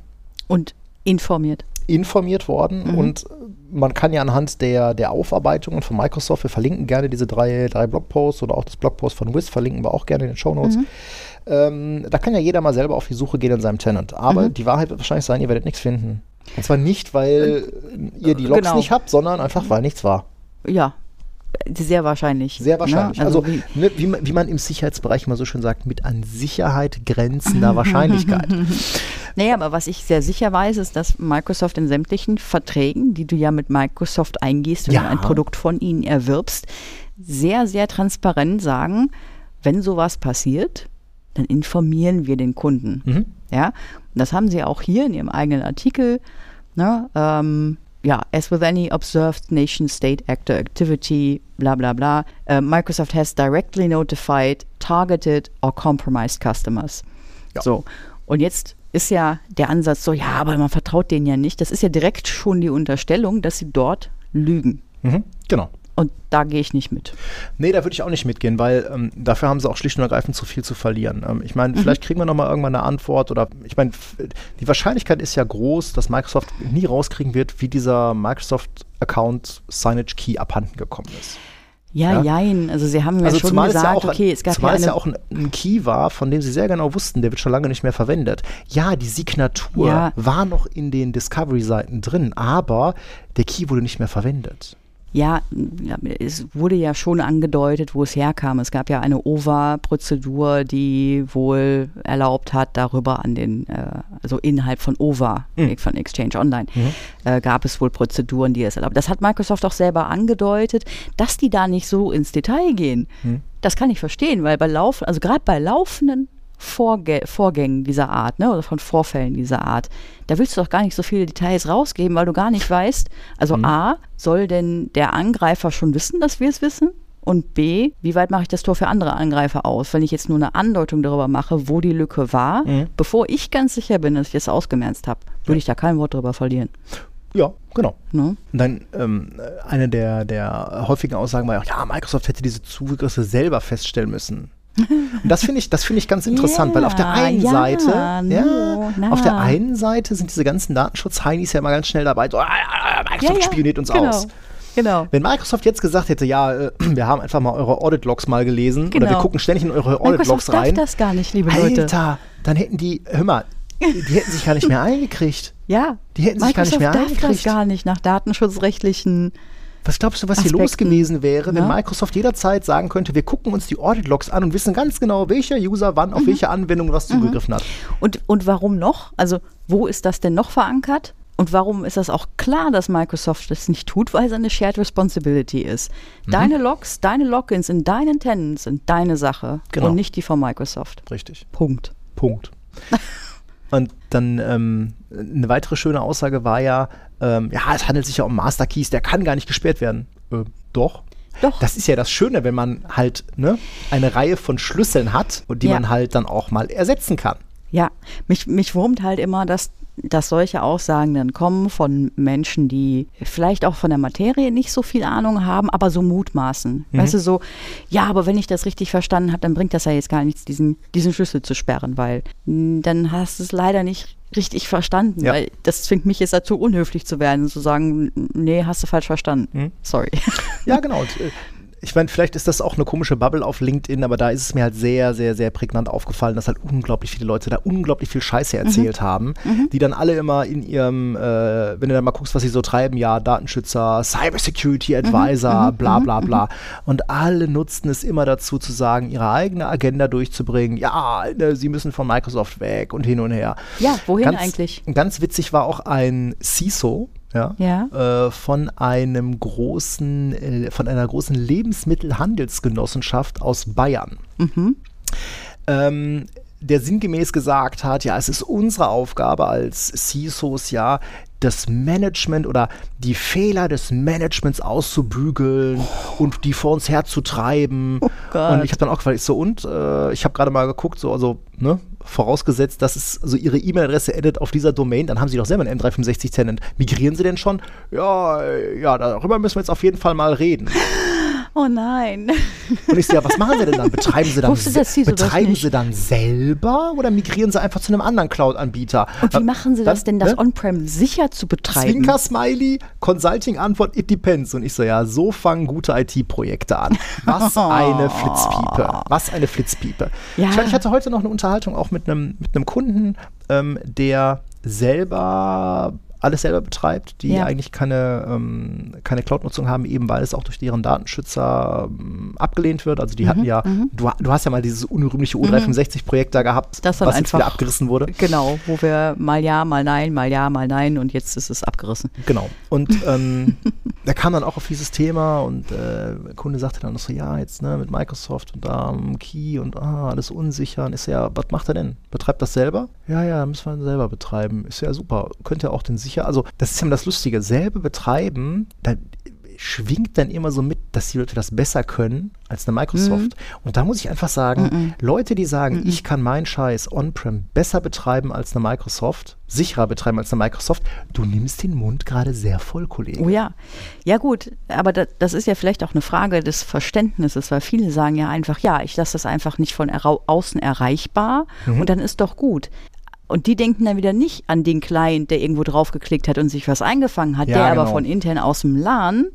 und informiert. informiert worden und man kann ja anhand der, der Aufarbeitungen von Microsoft, wir verlinken gerne diese drei, drei Blogposts oder auch das Blogpost von Wiz, verlinken wir auch gerne in den Show Notes. Ähm, da kann ja jeder mal selber auf die Suche gehen in seinem Tenant. Aber die Wahrheit wird wahrscheinlich sein, ihr werdet nichts finden. Und zwar nicht, weil ihr die Logs genau. nicht habt, sondern einfach, weil nichts war. Ja, sehr wahrscheinlich. Sehr wahrscheinlich. Ne? Also, wie, ne, wie, man, wie man im Sicherheitsbereich immer so schön sagt, mit an Sicherheit grenzender Wahrscheinlichkeit. naja, aber was ich sehr sicher weiß, ist, dass Microsoft in sämtlichen Verträgen, die du ja mit Microsoft eingehst, wenn Ja. du ein Produkt von ihnen erwirbst, sehr, sehr transparent sagen, wenn sowas passiert, dann informieren wir den Kunden. Mhm. Ja, das haben sie auch hier in ihrem eigenen Artikel. Ne? Ähm, ja, as with any observed nation state actor activity, bla bla bla, äh, Microsoft has directly notified targeted or compromised customers. Ja. So, und jetzt ist ja der Ansatz so, ja, aber man vertraut denen ja nicht. Das ist ja direkt schon die Unterstellung, dass sie dort lügen. Mhm. Genau. Und da gehe ich nicht mit. Nee, da würde ich auch nicht mitgehen, weil ähm, dafür haben sie auch schlicht und ergreifend zu viel zu verlieren. Ähm, ich meine, vielleicht kriegen wir nochmal irgendwann eine Antwort oder ich meine, die Wahrscheinlichkeit ist ja groß, dass Microsoft nie rauskriegen wird, wie dieser Microsoft-Account Signage Key abhanden gekommen ist. Ja, Ja. jein. Also sie haben mir Also schon es ja gesagt, auch, okay, es gab zumal ja es ja auch ein, ein Key war, von dem sie sehr genau wussten, der wird schon lange nicht mehr verwendet. Ja, die Signatur Ja. war noch in den Discovery-Seiten drin, aber der Key wurde nicht mehr verwendet. Ja, es wurde ja schon angedeutet, wo es herkam. Es gab ja eine OVA-Prozedur, die wohl erlaubt hat, darüber an den, äh, also innerhalb von OVA, Mhm. von Exchange Online, äh, gab es wohl Prozeduren, die es erlaubt. Das hat Microsoft auch selber angedeutet, dass die da nicht so ins Detail gehen. Mhm. Das kann ich verstehen, weil bei Lauf, also gerade bei laufenden Vorgä Vorgängen dieser Art, ne, oder von Vorfällen dieser Art, da willst du doch gar nicht so viele Details rausgeben, weil du gar nicht weißt, also Mhm. A, soll denn der Angreifer schon wissen, dass wir es wissen? Und B, wie weit mache ich das Tor für andere Angreifer aus? Wenn ich jetzt nur eine Andeutung darüber mache, wo die Lücke war, Mhm. bevor ich ganz sicher bin, dass ich es ausgemerzt habe, würde ich da kein Wort drüber verlieren. Ja, genau. Ne? Und dann ähm, eine der, der häufigen Aussagen war ja, auch, ja, Microsoft hätte diese Zugriffe selber feststellen müssen. Und das finde ich, das finde ich ganz interessant, weil auf der Ja, einen ja, Seite, no, ja, auf der einen Seite sind diese ganzen Datenschutz-Heinis ja immer ganz schnell dabei, so, ah, Microsoft spioniert uns genau. aus. Genau. Wenn Microsoft jetzt gesagt hätte, ja, äh, wir haben einfach mal eure Audit-Logs mal gelesen oder wir Genau. gucken ständig in eure Audit-Logs Microsoft darf rein, das gar nicht, liebe Leute. Alter, dann hätten die, hör mal, die hätten sich gar nicht mehr eingekriegt. Ja, Die hätten sich gar nicht Microsoft mehr darf das eingekriegt. gar nicht nach datenschutzrechtlichen. Was glaubst du, was hier los Aspekten, gewesen wäre, wenn ne? Microsoft jederzeit sagen könnte, wir gucken uns die Audit-Logs an und wissen ganz genau, welcher User wann Mhm. auf welche Anwendung was zugegriffen hat? Und, und warum noch? Also, wo ist das denn noch verankert? Und warum ist das auch klar, dass Microsoft das nicht tut? Weil es eine Shared Responsibility ist. Mhm. Deine Logs, deine Logins in deinen Tenants sind deine Sache Genau. und nicht die von Microsoft. Richtig. Punkt. Punkt. Und dann ähm, eine weitere schöne Aussage war ja, ähm, ja, es handelt sich ja um Master Keys, der kann gar nicht gesperrt werden. Äh, doch. Doch. Das ist ja das Schöne, wenn man halt ne, eine Reihe von Schlüsseln hat und die Ja. man halt dann auch mal ersetzen kann. Ja, mich, mich wurmt halt immer, dass, dass solche Aussagen dann kommen von Menschen, die vielleicht auch von der Materie nicht so viel Ahnung haben, aber so mutmaßen. Mhm. Weißt du, so, ja, aber wenn ich das richtig verstanden habe, dann bringt das ja jetzt gar nichts, diesen, diesen Schlüssel zu sperren, weil mh, dann hast du es leider nicht richtig verstanden, Ja. weil das zwingt mich jetzt dazu, unhöflich zu werden, zu sagen, nee, hast du falsch verstanden. Mhm. Sorry. Ja, genau. Ich meine, vielleicht ist das auch eine komische Bubble auf LinkedIn, aber da ist es mir halt sehr, sehr, sehr prägnant aufgefallen, dass halt unglaublich viele Leute da unglaublich viel Scheiße erzählt haben, die dann alle immer in ihrem, äh, wenn du dann mal guckst, was sie so treiben, ja, Datenschützer, Cybersecurity Advisor, bla bla bla. Und alle nutzten es immer dazu zu sagen, ihre eigene Agenda durchzubringen. Ja, ne, sie müssen von Microsoft weg und hin und her. Ja, wohin ganz, eigentlich? Ganz witzig war auch ein CISO, ja, Ja. äh, von einem großen, äh, von einer großen Lebensmittelhandelsgenossenschaft aus Bayern. Ähm, der sinngemäß gesagt hat, ja, es ist unsere Aufgabe als CISOs, ja, das Management oder die Fehler des Managements auszubügeln und die vor uns herzutreiben. Gott. und ich habe dann auch gefragt, so, und äh, ich habe gerade mal geguckt, so, also, ne, vorausgesetzt, dass es so ihre E-Mail-Adresse edit auf dieser Domain, dann haben sie doch selber einen M365-Tenant. Migrieren sie denn schon? Ja, äh, ja, darüber müssen wir jetzt auf jeden Fall mal reden. Oh nein. Und ich so, ja, was machen sie denn dann? Betreiben sie dann, das betreiben sie dann selber oder migrieren sie einfach zu einem anderen Cloud-Anbieter? Und wie Äh, machen sie dann, das denn, das ne? On-Prem sicher zu betreiben? Zwinker-Smiley, Consulting-Antwort, it depends. Und ich so, ja, so fangen gute IT-Projekte an. Was eine Flitzpiepe. Was eine Flitzpiepe. Ja. Ich, meine, ich hatte heute noch eine Unterhaltung auch mit einem mit einem Kunden, ähm, der selber alles selber betreibt, die Ja. eigentlich keine, ähm, keine Cloud-Nutzung haben, eben weil es auch durch deren Datenschützer ähm, abgelehnt wird. Also die Mhm, hatten ja, du, du hast ja mal dieses unrühmliche U365-Projekt da gehabt, Das was jetzt wieder einfach- abgerissen wurde. Genau, wo wir mal ja, mal nein, mal ja, mal nein und jetzt ist es abgerissen. Genau. Und ähm, der kam dann auch auf dieses Thema und äh, der Kunde sagte dann noch so, ja, jetzt ne, mit Microsoft und da ähm, Key und ah, alles unsicher. Und ist ja, was macht er denn? Betreibt das selber? Ja, ja, müssen wir selber betreiben. Ist ja super. Könnte er auch den sicher, also das ist ja immer das Lustige, selber betreiben, da schwingt dann immer so mit, dass die Leute das besser können als eine Microsoft. Und da muss ich einfach sagen, Leute, die sagen, ich kann meinen Scheiß on-prem besser betreiben als eine Microsoft, sicherer betreiben als eine Microsoft, du nimmst den Mund gerade sehr voll, Kollege. Oh ja. Ja gut, aber da, das ist ja vielleicht auch eine Frage des Verständnisses, weil viele sagen ja einfach, ja, ich lasse das einfach nicht von außen erreichbar Mhm. und dann ist doch gut. Und die denken dann wieder nicht an den Client, der irgendwo drauf geklickt hat und sich was eingefangen hat, Ja, der aber genau. von intern aus dem LAN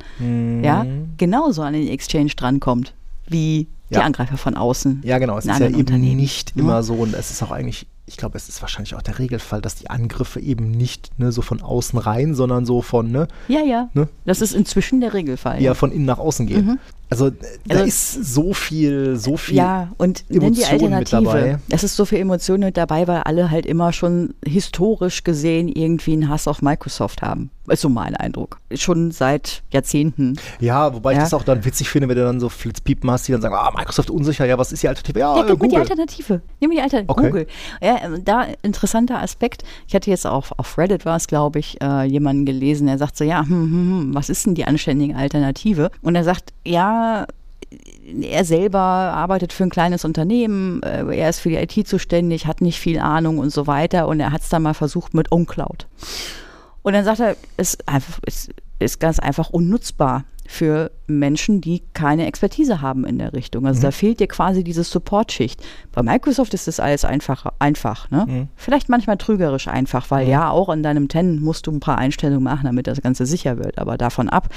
ja, genauso an den Exchange drankommt, wie die Ja. Angreifer von außen. Ja, genau. Es ist ja eben Unternehmen. nicht Ja. immer so und es ist auch eigentlich ich glaube, es ist wahrscheinlich auch der Regelfall, dass die Angriffe eben nicht ne, so von außen rein, sondern so von, ne? Ja, ja. Ne? Das ist inzwischen der Regelfall. Ja, von innen nach außen gehen. Mhm. Also, äh, da Also- ist so viel, so viel. Ja, und nenn die mit Alternative. dabei. Es ist so viel Emotion mit dabei, weil alle halt immer schon historisch gesehen irgendwie einen Hass auf Microsoft haben. Ist so mein Eindruck. Schon seit Jahrzehnten. Ja, wobei ich Ja. das auch dann witzig finde, wenn du dann so Flitzpiepen hast, die dann sagen, ah, Microsoft unsicher, ja, was ist die Alternative? Ja, Ja, mir die Google. Alternative. Nimm mir die Alternative. Okay. Google. Ja, ähm, da interessanter Aspekt. Ich hatte jetzt auch auf Reddit war es, glaube ich, äh, jemanden gelesen, der sagt so, ja, hm, hm, hm, was ist denn die anständige Alternative? Und er sagt, ja, er selber arbeitet für ein kleines Unternehmen, äh, er ist für die IT zuständig, hat nicht viel Ahnung und so weiter und er hat es dann mal versucht mit OwnCloud. Und dann sagt er, es ist, einfach, es ist ganz einfach unnutzbar für Menschen, die keine Expertise haben in der Richtung. Also da fehlt dir quasi diese Support-Schicht. Bei Microsoft ist das alles einfach, einfach ne? Vielleicht manchmal trügerisch einfach, weil ja, auch an deinem Tenant musst du ein paar Einstellungen machen, damit das Ganze sicher wird. Aber davon ab,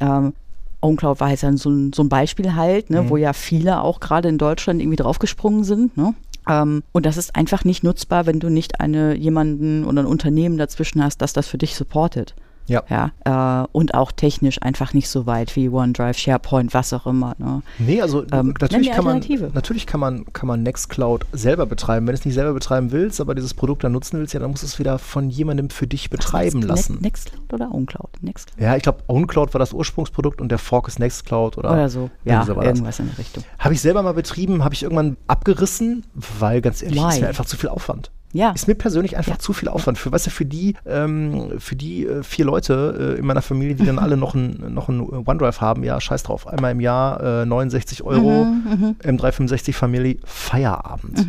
ähm, OwnCloud war jetzt dann so ein, so ein Beispiel halt, ne, wo ja viele auch gerade in Deutschland irgendwie draufgesprungen sind. Ne? Ähm, und das ist einfach nicht nutzbar, wenn du nicht eine jemanden oder ein Unternehmen dazwischen hast, das das für dich supportet. Ja. Ja, äh, und auch technisch einfach nicht so weit wie OneDrive, SharePoint, was auch immer. Ne? Nee, also Ähm, natürlich, kann man, natürlich kann man, kann man Nextcloud selber betreiben. Wenn du es nicht selber betreiben willst, aber dieses Produkt dann nutzen willst, ja, dann musst du es wieder von jemandem für dich betreiben Next- lassen. Ne- Nextcloud oder OwnCloud? Nextcloud. Ja, ich glaube, OwnCloud war das Ursprungsprodukt und der Fork ist Nextcloud oder, Oder so. Ja, so war das. irgendwas in der Richtung. Habe ich selber mal betrieben, habe ich irgendwann abgerissen, weil ganz ehrlich, Why? ist mir einfach zu viel Aufwand. Ja. Ist mir persönlich einfach Ja. zu viel Aufwand. Für was ja für die, ähm, für die äh, vier Leute äh, in meiner Familie, die dann alle noch ein, noch ein OneDrive haben, ja, scheiß drauf. Einmal im Jahr äh, 69 Euro, Mhm, M365 Familie, Feierabend.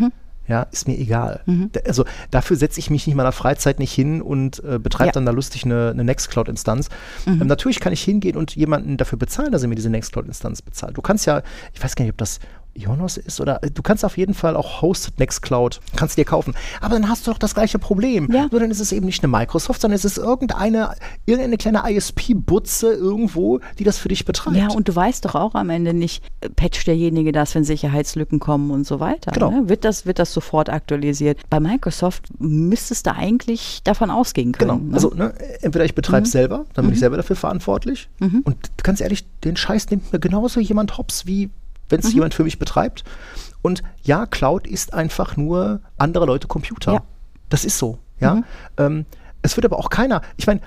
Ja, ist mir egal. Mhm. Da, also dafür setze ich mich nicht in meiner Freizeit nicht hin und äh, betreibe Ja. dann da lustig eine, eine Nextcloud-Instanz. Mhm. Ähm, natürlich kann ich hingehen und jemanden dafür bezahlen, dass er mir diese Nextcloud-Instanz bezahlt. Du kannst ja, ich weiß gar nicht, ob das Ionos ist oder äh, du kannst auf jeden Fall auch Hosted Nextcloud, kannst dir kaufen. Aber dann hast du doch das gleiche Problem. Ja. Nur dann ist es eben nicht eine Microsoft, sondern es ist irgendeine, irgendeine kleine ISP-Butze irgendwo, die das für dich betreibt. Ja, und du weißt doch auch am Ende nicht, äh, patcht derjenige das, wenn Sicherheitslücken kommen und so weiter. Genau. Ne? Wird, das, wird das sofort aktualisiert? Bei Microsoft müsstest du eigentlich davon ausgehen Genau. können. Ne? Also ne, entweder ich betreibe es selber, dann bin ich selber dafür verantwortlich. Und ganz ehrlich, den Scheiß nimmt mir genauso jemand hops, wie wenn es jemand für mich betreibt. Und ja, Cloud ist einfach nur andere Leute Computer. Ja. Das ist so. Ja. Ähm, es wird aber auch keiner, ich meine,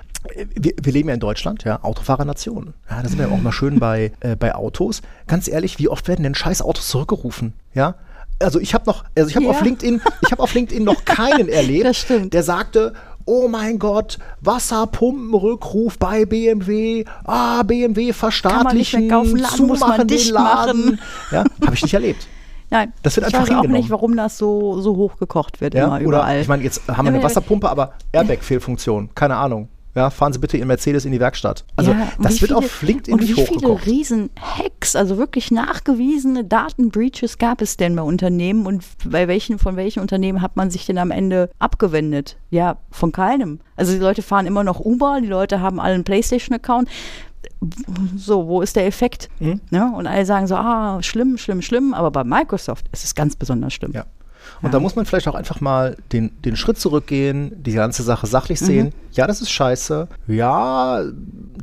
wir, wir leben ja in Deutschland, ja, Autofahrernation. Ja, da sind wir ja auch mal schön bei, äh, bei Autos. Ganz ehrlich, wie oft werden denn scheiß Autos zurückgerufen? Ja. Also ich habe noch, also ich habe Ja. auf LinkedIn, ich habe auf LinkedIn noch keinen erlebt, der sagte, oh mein Gott, Wasserpumpenrückruf bei BMW, ah, BMW verstaatlichen, Kann man nicht mehr kaufen, Laden muss man zumachen den Laden. machen. Ja, habe ich nicht erlebt. Nein, das wird ich einfach weiß auch nicht, warum das so, so hoch gekocht wird Ja, immer oder überall. ich meine, jetzt haben wir eine aber- Wasserpumpe, aber Airbag-Fehlfunktion, keine Ahnung. Ja, fahren Sie bitte Ihren Mercedes in die Werkstatt. Also Ja, und das wird viele- auf LinkedIn und nicht wie viele hochgekocht. Riesen-Hacks, also wirklich nachgewiesene Datenbreaches gab es denn bei Unternehmen und bei welchen, von welchen Unternehmen hat man sich denn am Ende abgewendet? Ja, von keinem. Also die Leute fahren immer noch Uber, die Leute haben alle einen Playstation-Account. So, wo ist der Effekt? Mhm. Ne? Und alle sagen so, ah, schlimm, schlimm, schlimm, aber bei Microsoft ist es ganz besonders schlimm. Ja. Und da muss man vielleicht auch einfach mal den, den Schritt zurückgehen, die ganze Sache sachlich Mhm. sehen. Ja, das ist scheiße. Ja,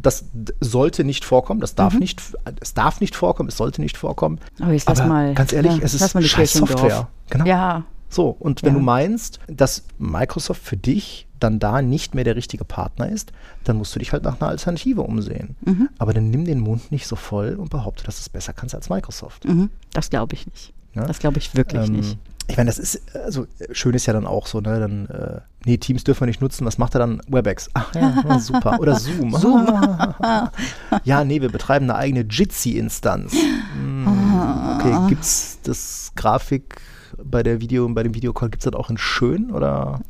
das sollte nicht vorkommen. Das Mhm. darf nicht, es darf nicht vorkommen, es sollte nicht vorkommen. Aber jetzt lass Aber mal. ganz ehrlich, ja, es ist scheiß. Software. Genau. Ja, So, und wenn Ja. du meinst, dass Microsoft für dich dann da nicht mehr der richtige Partner ist, dann musst du dich halt nach einer Alternative umsehen. Mhm. Aber dann nimm den Mund nicht so voll und behaupte, dass du es besser kannst als Microsoft. mhm. das glaube ich nicht. Ja? Das glaube ich wirklich Ähm, nicht. Ich meine, das ist, also schön ist ja dann auch so, ne, dann, äh, nee, Teams dürfen wir nicht nutzen, was macht er dann? WebEx. Ach ja, super. Oder Zoom. Zoom. ja, nee, wir betreiben eine eigene Jitsi-Instanz. Hm, okay, gibt's das Grafik bei der Video, bei dem Videocall, gibt's das auch in schön oder?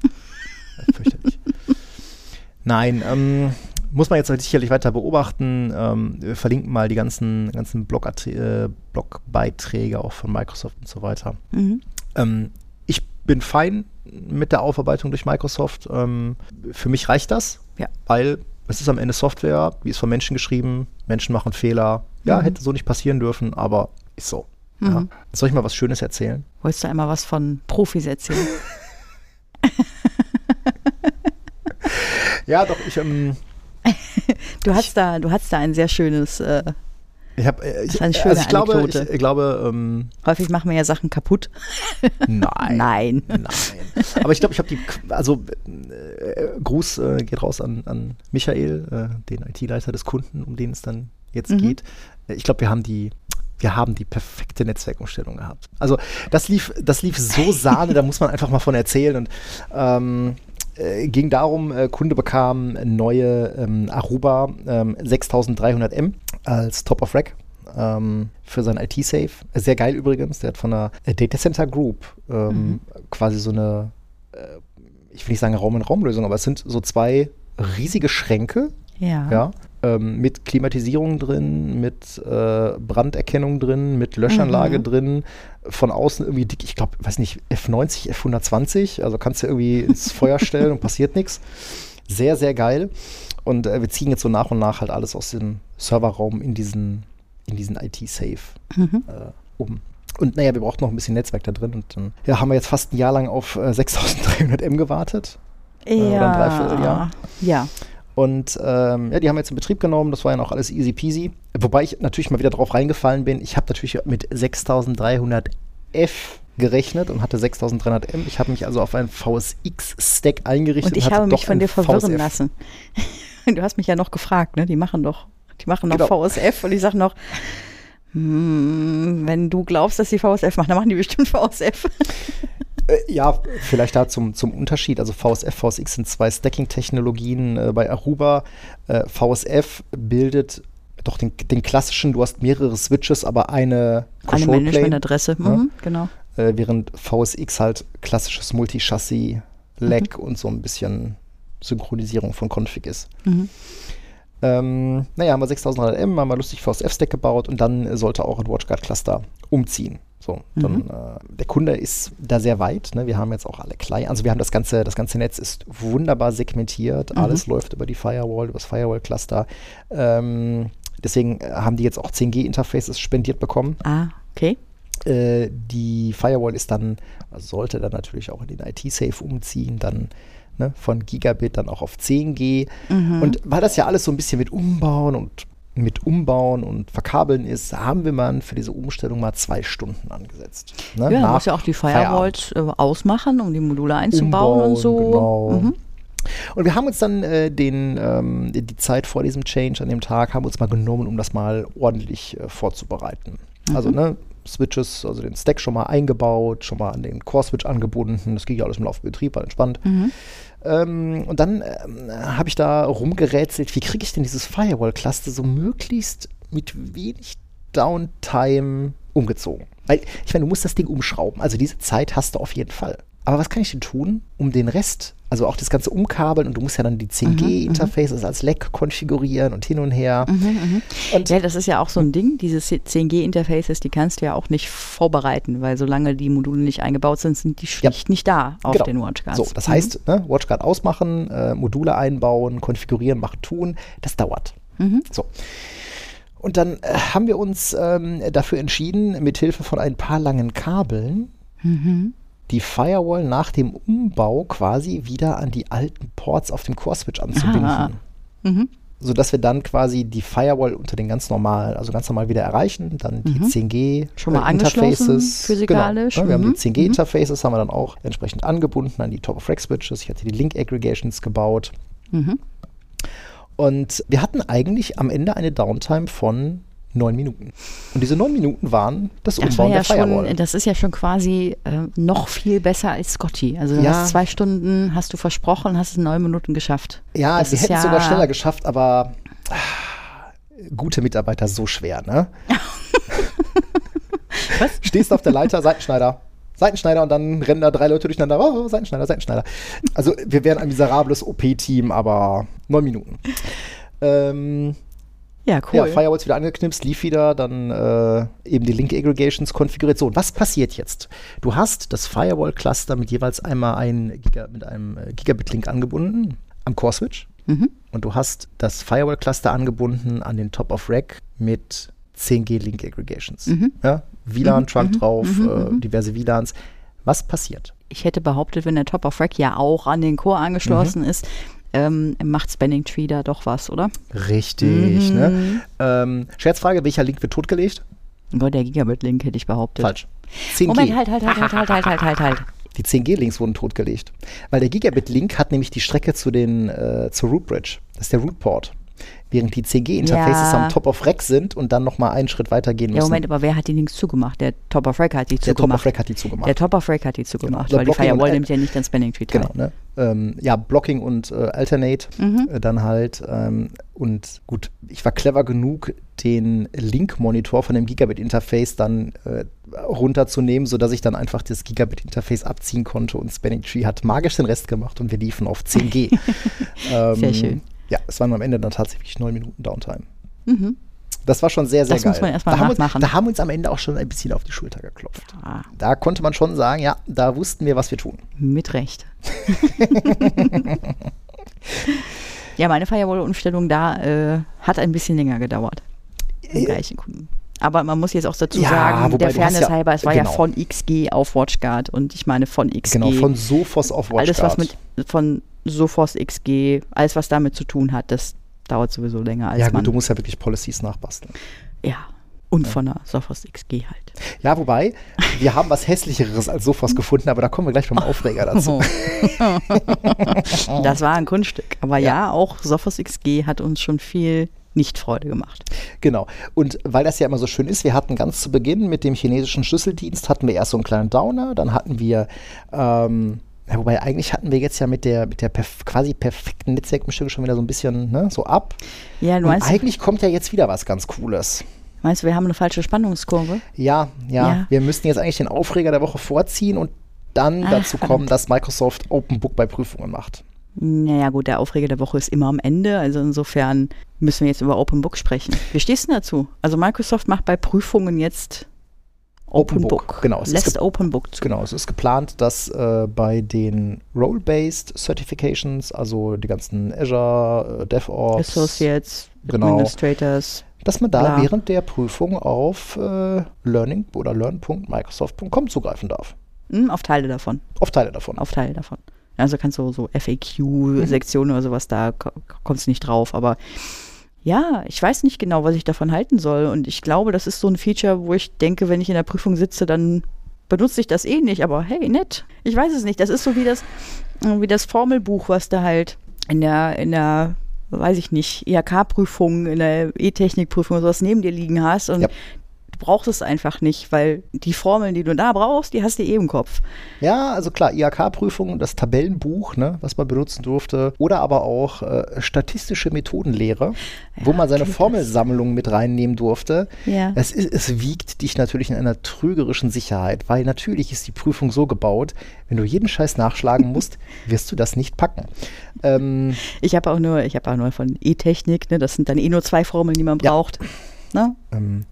Ja, Fürchterlich. Nein, ähm, muss man jetzt halt sicherlich weiter beobachten. Ähm, wir verlinken mal die ganzen, ganzen Blog äh, Blogbeiträge auch von Microsoft und so weiter. Mhm. Ähm, ich bin fein mit der Aufarbeitung durch Microsoft. Ähm, für mich reicht das, Ja. weil es ist am Ende Software, die ist von Menschen geschrieben, Menschen machen Fehler. Ja, Mhm. hätte so nicht passieren dürfen, aber ist so. Ja. Mhm. Soll ich mal was Schönes erzählen? Wolltest du einmal was von Profis erzählen? ja, doch, ich, ähm, Du hast da, du hast da ein sehr schönes, äh, ich habe, äh, ich, ist eine schöne also ich glaube, ich, ich glaube, ähm, häufig machen wir ja Sachen kaputt. nein. Nein. Nein. Aber ich glaube, ich habe die, also äh, Gruß äh, geht raus an, an Michael, äh, den IT-Leiter des Kunden, um den es dann jetzt Mhm. geht. Äh, Ich glaube, wir haben die, wir haben die perfekte Netzwerkumstellung gehabt. Also das lief, das lief so Sahne, da muss man einfach mal von erzählen. Und ähm, äh, ging darum, äh, Kunde bekam neue ähm, Aruba ähm, 6300M als Top of Rack ähm, für sein IT-Safe. Sehr geil übrigens. Der hat von einer äh, Data Center Group ähm, quasi so eine, äh, ich will nicht sagen Raum-in-Raum-Lösung, aber es sind so zwei riesige Schränke, Ja. ja, ähm, mit Klimatisierung drin, mit äh, Branderkennung drin, mit Löschanlage Mhm. drin, von außen irgendwie dick, ich glaube, weiß nicht, F90, F120, also kannst du irgendwie ins Feuer stellen und passiert nichts. Sehr, sehr geil. Und äh, wir ziehen jetzt so nach und nach halt alles aus dem Serverraum in diesen, in diesen IT-Safe Mhm. äh, um. Und naja, wir brauchten noch ein bisschen Netzwerk da drin und dann ja, haben wir jetzt fast ein Jahr lang auf äh, 6300M gewartet. Ja. oder ein Dreivierteljahr. Ja. Und ähm, ja, die haben wir jetzt in Betrieb genommen. Das war ja noch alles easy peasy. Wobei ich natürlich mal wieder drauf reingefallen bin. Ich habe natürlich mit 6300F gerechnet und hatte 6300M. Ich habe mich also auf einen VSX-Stack eingerichtet. Und ich hatte habe mich von dir verwirren VSF. lassen. Du hast mich ja noch gefragt, ne? Die machen doch, die machen noch Genau. VSF und ich sag noch, hm, wenn du glaubst, dass die VSF machen, dann machen die bestimmt VSF. Äh, ja, vielleicht da zum, zum Unterschied. Also VSF, VSX sind zwei Stacking-Technologien äh, bei Aruba. Äh, VSF bildet doch den, den klassischen, du hast mehrere Switches, aber eine Eine Control Plane. Managementadresse. Ja. Mhm, genau. äh, während VSX halt klassisches Multichassis, Lag und so ein bisschen Synchronisierung von Config ist. Mhm. Ähm, naja, haben wir 6300M, haben wir lustig VSF-Stack gebaut und dann sollte auch ein WatchGuard-Cluster umziehen. So, dann, Mhm. äh, der Kunde ist da sehr weit. Ne? Wir haben jetzt auch alle Clients, also wir haben das ganze, das ganze Netz ist wunderbar segmentiert. Mhm. Alles läuft über die Firewall, über das Firewall-Cluster. Ähm, deswegen äh, haben die jetzt auch 10G-Interfaces spendiert bekommen. Ah, okay. Äh, die Firewall ist dann, sollte dann natürlich auch in den IT-Safe umziehen, dann ne, von Gigabit dann auch auf 10G. Mhm. Und weil das ja alles so ein bisschen mit Umbauen und mit Umbauen und Verkabeln ist, haben wir mal für diese Umstellung mal zwei Stunden angesetzt. Ne? Ja, Nach musst ja auch die. Firewalls äh, ausmachen, um die Module einzubauen Umbauen, und so. Genau. Mhm. Und wir haben uns dann äh, den, ähm, die Zeit vor diesem Change an dem Tag, haben uns mal genommen, um das mal ordentlich äh, vorzubereiten. Also ne, Switches, also den Stack schon mal eingebaut, schon mal an den Core-Switch angebunden. Das ging ja alles im laufenden Betrieb, war entspannt. Ähm, und dann ähm, habe ich da rumgerätselt, wie kriege ich denn dieses Firewall-Cluster so möglichst mit wenig Downtime umgezogen? Weil, ich meine, du musst das Ding umschrauben. Also diese Zeit hast du auf jeden Fall. Aber was kann ich denn tun, um den Rest, also auch das ganze Umkabeln und du musst ja dann die 10G-Interfaces als Leck konfigurieren und hin und her. Und Ja, das ist ja auch so ein Ding, diese 10G-Interfaces, die kannst du ja auch nicht vorbereiten, weil solange die Module nicht eingebaut sind, sind die schlicht nicht da auf Genau. den WatchGuards. So, das heißt, ne, WatchGuard ausmachen, äh, Module einbauen, konfigurieren, machen, tun, das dauert. So. Und dann äh, haben wir uns ähm, dafür entschieden, mit Hilfe von ein paar langen Kabeln die Firewall nach dem Umbau quasi wieder an die alten Ports auf dem Core-Switch anzubinden. Ah. Mhm. Sodass wir dann quasi die Firewall unter den ganz normal, also ganz normal wieder erreichen, dann die 10G Mhm. Schon mal äh, Interfaces. physikalisch. Genau, ne, wir haben Mhm. die 10G-Interfaces, haben wir dann auch entsprechend angebunden an die Top-of-Rack-Switches. Ich hatte die Link-Aggregations gebaut. Mhm. Und wir hatten eigentlich am Ende eine Downtime von neun Minuten. Und diese neun Minuten waren das Das, war Umbauen ja der Firewall. schon, das ist ja schon quasi äh, noch viel besser als Scotty. Also du Ja. hast zwei Stunden, hast du versprochen, hast es in neun Minuten geschafft. Ja, das wir hätten es ja- sogar schneller geschafft, aber ah, gute Mitarbeiter so schwer, ne? Was? Stehst auf der Leiter, Seitenschneider. Seitenschneider und dann rennen da drei Leute durcheinander. Oh, Seitenschneider, Seitenschneider. Also wir wären ein miserables OP-Team, aber neun Minuten. Ähm, Ja, cool. Ja, Firewalls wieder angeknipst, lief wieder, dann äh, eben die Link Aggregations konfiguriert. So, und was passiert jetzt? Du hast das Firewall-Cluster mit jeweils einmal ein Giga, mit einem äh, Gigabit-Link angebunden am Core-Switch. Mhm. Und du hast das Firewall-Cluster angebunden an den Top-of-Rack mit 10G Link Aggregations. Mhm. Ja, WLAN-Trunk drauf, äh, diverse WLANs. Was passiert? Ich hätte behauptet, wenn der Top of Rack ja auch an den Core angeschlossen ist, ähm, macht Spanning Tree da doch was, oder? Richtig. Ne? Ähm, Scherzfrage, welcher Link wird totgelegt? Boah, der Gigabit-Link hätte ich behauptet. Falsch. 10G. Moment, halt, halt, halt, halt, halt, halt, halt, halt, halt. Die 10G-Links wurden totgelegt. Weil der Gigabit-Link hat nämlich die Strecke zu den, äh, zur Root Bridge. Das ist der Root Port. Während die 10G-Interfaces Ja. am Top of Rack sind und dann nochmal einen Schritt weiter gehen Ja, müssen. Moment, aber wer hat die Links zugemacht? Der Top of Rack hat die der Top zugemacht. of Rack hat die zugemacht. Der Top of Rack hat die zugemacht, Genau. weil die Firewall nimmt ja nicht an Spanning Tree teil. Genau, ne? Ähm, ja, Blocking und äh, Alternate Mhm. äh, dann halt. Ähm, und gut, ich war clever genug, den Link-Monitor von dem Gigabit-Interface dann äh, runterzunehmen, sodass ich dann einfach das Gigabit-Interface abziehen konnte und Spanning Tree hat magisch den Rest gemacht und wir liefen auf 10G. ähm, Sehr schön. Ja, es waren am Ende dann tatsächlich neun Minuten Downtime. Mhm. Das war schon sehr, sehr Das geil. muss man erst mal da, haben wir, nachmachen. da haben uns am Ende auch schon ein bisschen auf die Schulter geklopft. Ah, Da konnte man schon sagen, ja, da wussten wir, was wir tun. mit Recht. ja, meine Firewall-Umstellung da äh, hat ein bisschen länger gedauert. Im Äh, gleichen Kunden. Aber man muss jetzt auch dazu Ja, sagen, der Fairness ja- halber, es war genau. ja von XG auf WatchGuard und ich meine von XG. Genau, von Sophos auf WatchGuard. alles, was mit von Sophos XG, alles, was damit zu tun hat, das dauert sowieso länger als Ja, gut, man. du musst ja wirklich Policies nachbasteln. ja. Und von der Sophos XG halt. Ja, wobei, wir haben was Hässlicheres als Sophos gefunden, aber da kommen wir gleich beim Aufreger dazu. das war ein Kunststück. Aber ja, Ja. auch Sophos XG hat uns schon viel Nicht-Freude gemacht. Genau. Und weil das ja immer so schön ist, wir hatten ganz zu Beginn mit dem chinesischen Schlüsseldienst, hatten wir erst so einen kleinen Downer, dann hatten wir, ähm, ja, wobei eigentlich hatten wir jetzt ja mit der, mit der perf quasi perfekten Netzwerkmischung schon wieder so ein bisschen ne, so ab. Ja, du Und meinst, eigentlich kommt ja jetzt wieder was ganz Cooles. meinst du, wir haben eine falsche Spannungskurve? Ja, ja, Ja. wir müssten jetzt eigentlich den Aufreger der Woche vorziehen und dann Ah, dazu kommen, verdammt. dass Microsoft Open Book bei Prüfungen macht. Naja, gut, der Aufreger der Woche ist immer am Ende. Also insofern müssen wir jetzt über Open Book sprechen. Wie stehst du denn dazu? Also Microsoft macht bei Prüfungen jetzt Open, Open Book, Book. genau, Lässt Open Book zu. Genau, es ist geplant, dass äh, bei den Role-Based Certifications, also die ganzen Azure, äh, DevOps, Associates, Genau. Administrators. dass man da Bla. während der Prüfung auf äh, learning oder learn.microsoft.com zugreifen darf. Hm, auf Teile davon. Auf Teile davon. Auf Teile davon. Also kannst du so FAQ-Sektionen oder sowas, da ko- kommst du nicht drauf. Aber ja, ich weiß nicht genau, was ich davon halten soll. Und ich glaube, das ist so ein Feature, wo ich denke, wenn ich in der Prüfung sitze, dann benutze ich das eh nicht. Aber hey, nett. Ich weiß es nicht. Das ist so wie das, wie das Formelbuch, was du halt in der, in der, weiß ich nicht, IHK-Prüfung, in der E-Technik-Prüfung oder sowas neben dir liegen hast. Und Ja. Du brauchst es einfach nicht, weil die Formeln, die du da brauchst, die hast du eh im Kopf. Ja, also klar, IHK-Prüfung, das Tabellenbuch, ne, was man benutzen durfte, oder aber auch äh, statistische Methodenlehre, wo Ja, man seine Formelsammlung mit reinnehmen durfte. Ja. Es, ist, es wiegt dich natürlich in einer trügerischen Sicherheit, weil natürlich ist die Prüfung so gebaut, wenn du jeden Scheiß nachschlagen musst, wirst du das nicht packen. Ähm, Ich habe auch nur, ich habe auch nur von E-Technik, ne, das sind dann eh nur zwei Formeln, die man Ja. Ne? ähm,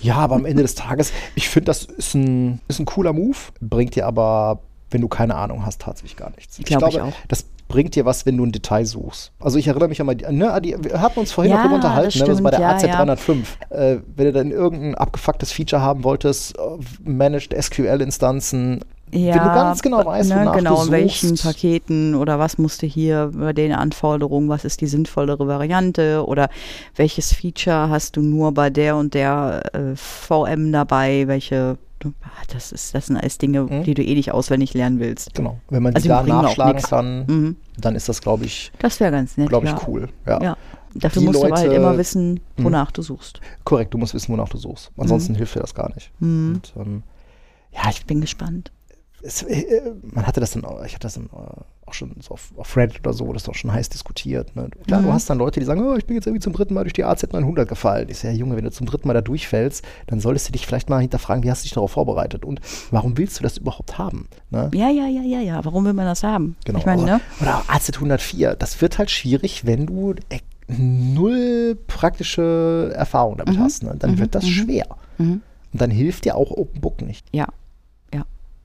ja, aber am Ende des Tages, ich finde, das ist ein, ist ein cooler Move, bringt dir aber, wenn du keine Ahnung hast, tatsächlich gar nichts. Glaub glaube, ich auch. das bringt dir was, wenn du ein Detail suchst. Also ich erinnere mich an mal, die, ne, die, wir hatten uns vorhin Ja, darüber unterhalten, das ne, das war der ja, AC305. Äh, wenn du dann irgendein abgefucktes Feature haben wolltest, äh, Managed SQL-Instanzen, wenn du ganz genau weißt, ne, wonach genau, du in welchen. Paketen oder was musste hier bei den Anforderungen, was ist die sinnvollere Variante oder welches Feature hast du nur bei der und der äh, VM dabei, welche ah, das ist das sind alles Dinge, Mhm. die du eh nicht auswendig lernen willst. Genau, wenn man Also die da nachschlagen kann, Mhm. dann ist das, glaube ich, Das wäre ganz nett. glaube ich, ja. cool. Ja. Ja. Dafür Die musst du aber halt Leute- immer wissen, Mhm. wonach du suchst. Korrekt, du musst wissen, wonach du suchst. Ansonsten hilft dir das gar nicht. Mhm. Und, ähm, ja, Ich bin gespannt. Es, äh, man hatte das dann, auch- ich hatte das dann äh, auch schon so auf, auf Reddit oder so, das doch schon heiß diskutiert. Ne? Klar, Mhm. du hast dann Leute, die sagen, oh, ich bin jetzt irgendwie zum dritten Mal durch die AZ900 gefallen. Ich sage, ja, Junge, wenn du zum dritten Mal da durchfällst, dann solltest du dich vielleicht mal hinterfragen, wie hast du dich darauf vorbereitet und warum willst du das überhaupt haben? Ne? Ja, ja, ja, ja, ja. Warum will man das haben? Genau. Ich meine, oder, ne? oder auch AZ104. Das wird halt schwierig, wenn du äh, null praktische Erfahrung damit Mhm. hast. Ne? Dann Mhm. wird das Mhm. schwer. Mhm. Und dann hilft dir auch Open Book nicht. Ja.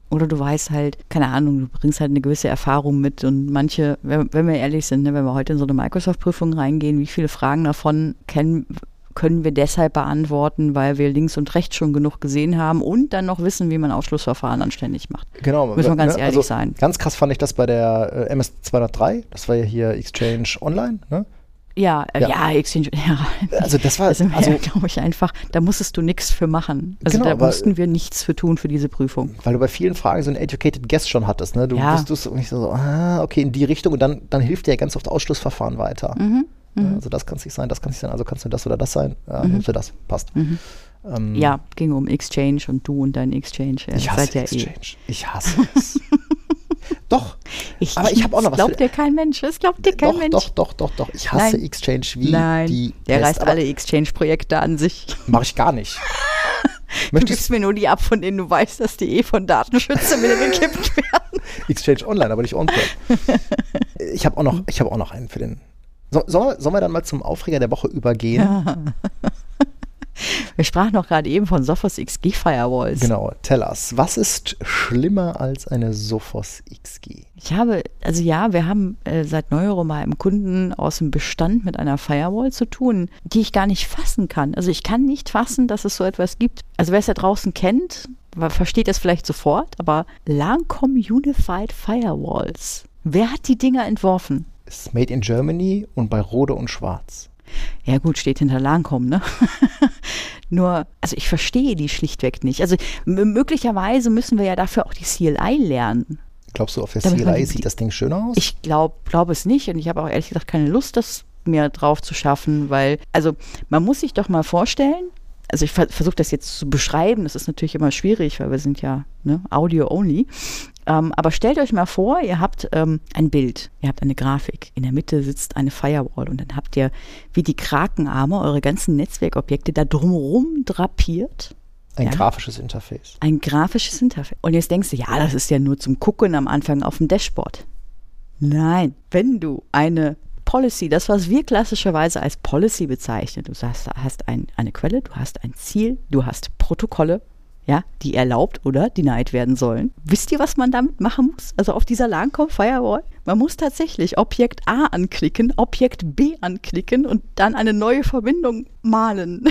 Oder du weißt halt, keine Ahnung, du bringst halt eine gewisse Erfahrung mit und manche, wenn, wenn wir ehrlich sind, ne, wenn wir heute in so eine Microsoft-Prüfung reingehen, wie viele Fragen davon kennen, können wir deshalb beantworten, weil wir links und rechts schon genug gesehen haben und dann noch wissen, wie man Ausschlussverfahren anständig macht. Genau. Müssen wir ganz ne, ehrlich also sein. Ganz krass fand ich das bei der äh, MS203. Das war ja hier Exchange Online. Ne? Ja, äh, Ja. ja, Exchange, ja. Also das war, Da sind wir, also, glaube ich, einfach, da musstest du nichts für machen. Also Genau, da mussten wir nichts für tun für diese Prüfung. weil du bei vielen Fragen so ein educated guess schon hattest. Ne? Du Ja. wusstest und ich so, ah, okay, in die Richtung und dann, dann hilft dir ja ganz oft Ausschlussverfahren weiter. Mhm. Ja, also das kann es nicht sein, das kann es nicht sein, also kannst du das oder das sein. Ja, nimmst du das, passt. Ähm, Mhm. Ja, ging um Exchange und du und dein Exchange. Ja, Ich hasse ja Exchange. Ich hasse es. Doch, Eh. aber ich habe auch noch was. Glaubt dir kein Mensch. Es glaubt dir kein doch, Mensch. doch, doch, doch, doch. Ich hasse Nein. Exchange wie Nein, die der Pest, reißt alle Exchange-Projekte an sich. Mache ich gar nicht. Du Möchtest gibst mir nur die ab, von denen du weißt, dass die eh von Datenschützern wieder gekippt werden. Exchange Online, aber nicht On-Prem. ich habe auch, noch- ich hab auch noch einen für den. So, sollen, wir, sollen wir dann mal zum Aufreger der Woche übergehen? Wir sprachen noch gerade eben von Sophos XG Firewalls. Genau, tell us. Was ist schlimmer als eine Sophos XG? Ich habe, also ja, wir haben äh, seit neuerem mal einem Kunden aus dem Bestand mit einer Firewall zu tun, die ich gar nicht fassen kann. Also ich kann nicht fassen, dass es so etwas gibt. Also wer es da draußen kennt, versteht das vielleicht sofort, aber Lancom Unified Firewalls. Wer hat die Dinger entworfen? Ist made in Germany und bei Rode und Schwarz. Ja gut, steht hinter Lancom, ne? Nur, also ich verstehe die schlichtweg nicht. Also möglicherweise müssen wir ja dafür auch die CLI lernen. Glaubst du, auf der Damit CLI sieht das Ding schöner aus? Ich glaube glaub es nicht und ich habe auch ehrlich gesagt keine Lust, das mir drauf zu schaffen, weil, also man muss sich doch mal vorstellen, also ich ver versuche das jetzt zu beschreiben, das ist natürlich immer schwierig, weil wir sind ja ne, Audio only. Ähm, aber stellt euch mal vor, ihr habt ähm, ein Bild, ihr habt eine Grafik, in der Mitte sitzt eine Firewall und dann habt ihr wie die Krakenarme eure ganzen Netzwerkobjekte da drumherum drapiert Ein ja. grafisches Interface. ein grafisches Interface. Und jetzt denkst du, ja, das ist ja nur zum Gucken am Anfang auf dem Dashboard. Nein, wenn du eine Policy, das was wir klassischerweise als Policy bezeichnen, du sagst, hast ein, eine Quelle, du hast ein Ziel, du hast Protokolle, ja, die erlaubt oder denied werden sollen. Wisst ihr, was man damit machen muss? Also auf dieser Lancom Firewall? Man muss tatsächlich Objekt A anklicken, Objekt B anklicken und dann eine neue Verbindung malen.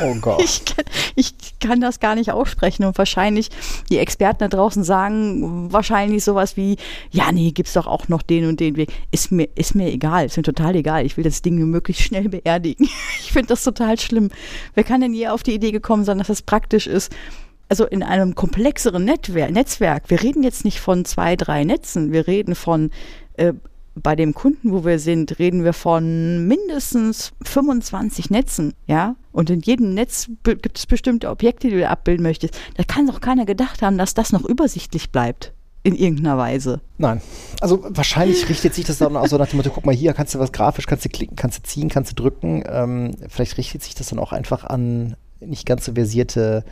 Oh Gott. Ich kann, ich kann das gar nicht aussprechen und wahrscheinlich die Experten da draußen sagen wahrscheinlich sowas wie, ja, nee, gibt's doch auch noch den und den Weg. Ist mir, ist mir egal, ist mir total egal. Ich will das Ding nur möglichst schnell beerdigen. Ich finde das total schlimm. Wer kann denn je auf die Idee gekommen sein, dass das praktisch ist? Also in einem komplexeren Netzwerk, wir reden jetzt nicht von zwei, drei Netzen, wir reden von äh, bei dem Kunden, wo wir sind, reden wir von mindestens 25 Netzen, ja. Und in jedem Netz gibt es bestimmte Objekte, die du abbilden möchtest. Da kann doch keiner gedacht haben, dass das noch übersichtlich bleibt. In irgendeiner Weise. Nein. Also wahrscheinlich richtet sich das dann auch so nach dem Motto, guck mal hier, kannst du was grafisch, kannst du klicken, kannst du ziehen, kannst du drücken. Ähm, vielleicht richtet sich das dann auch einfach an nicht ganz so versierte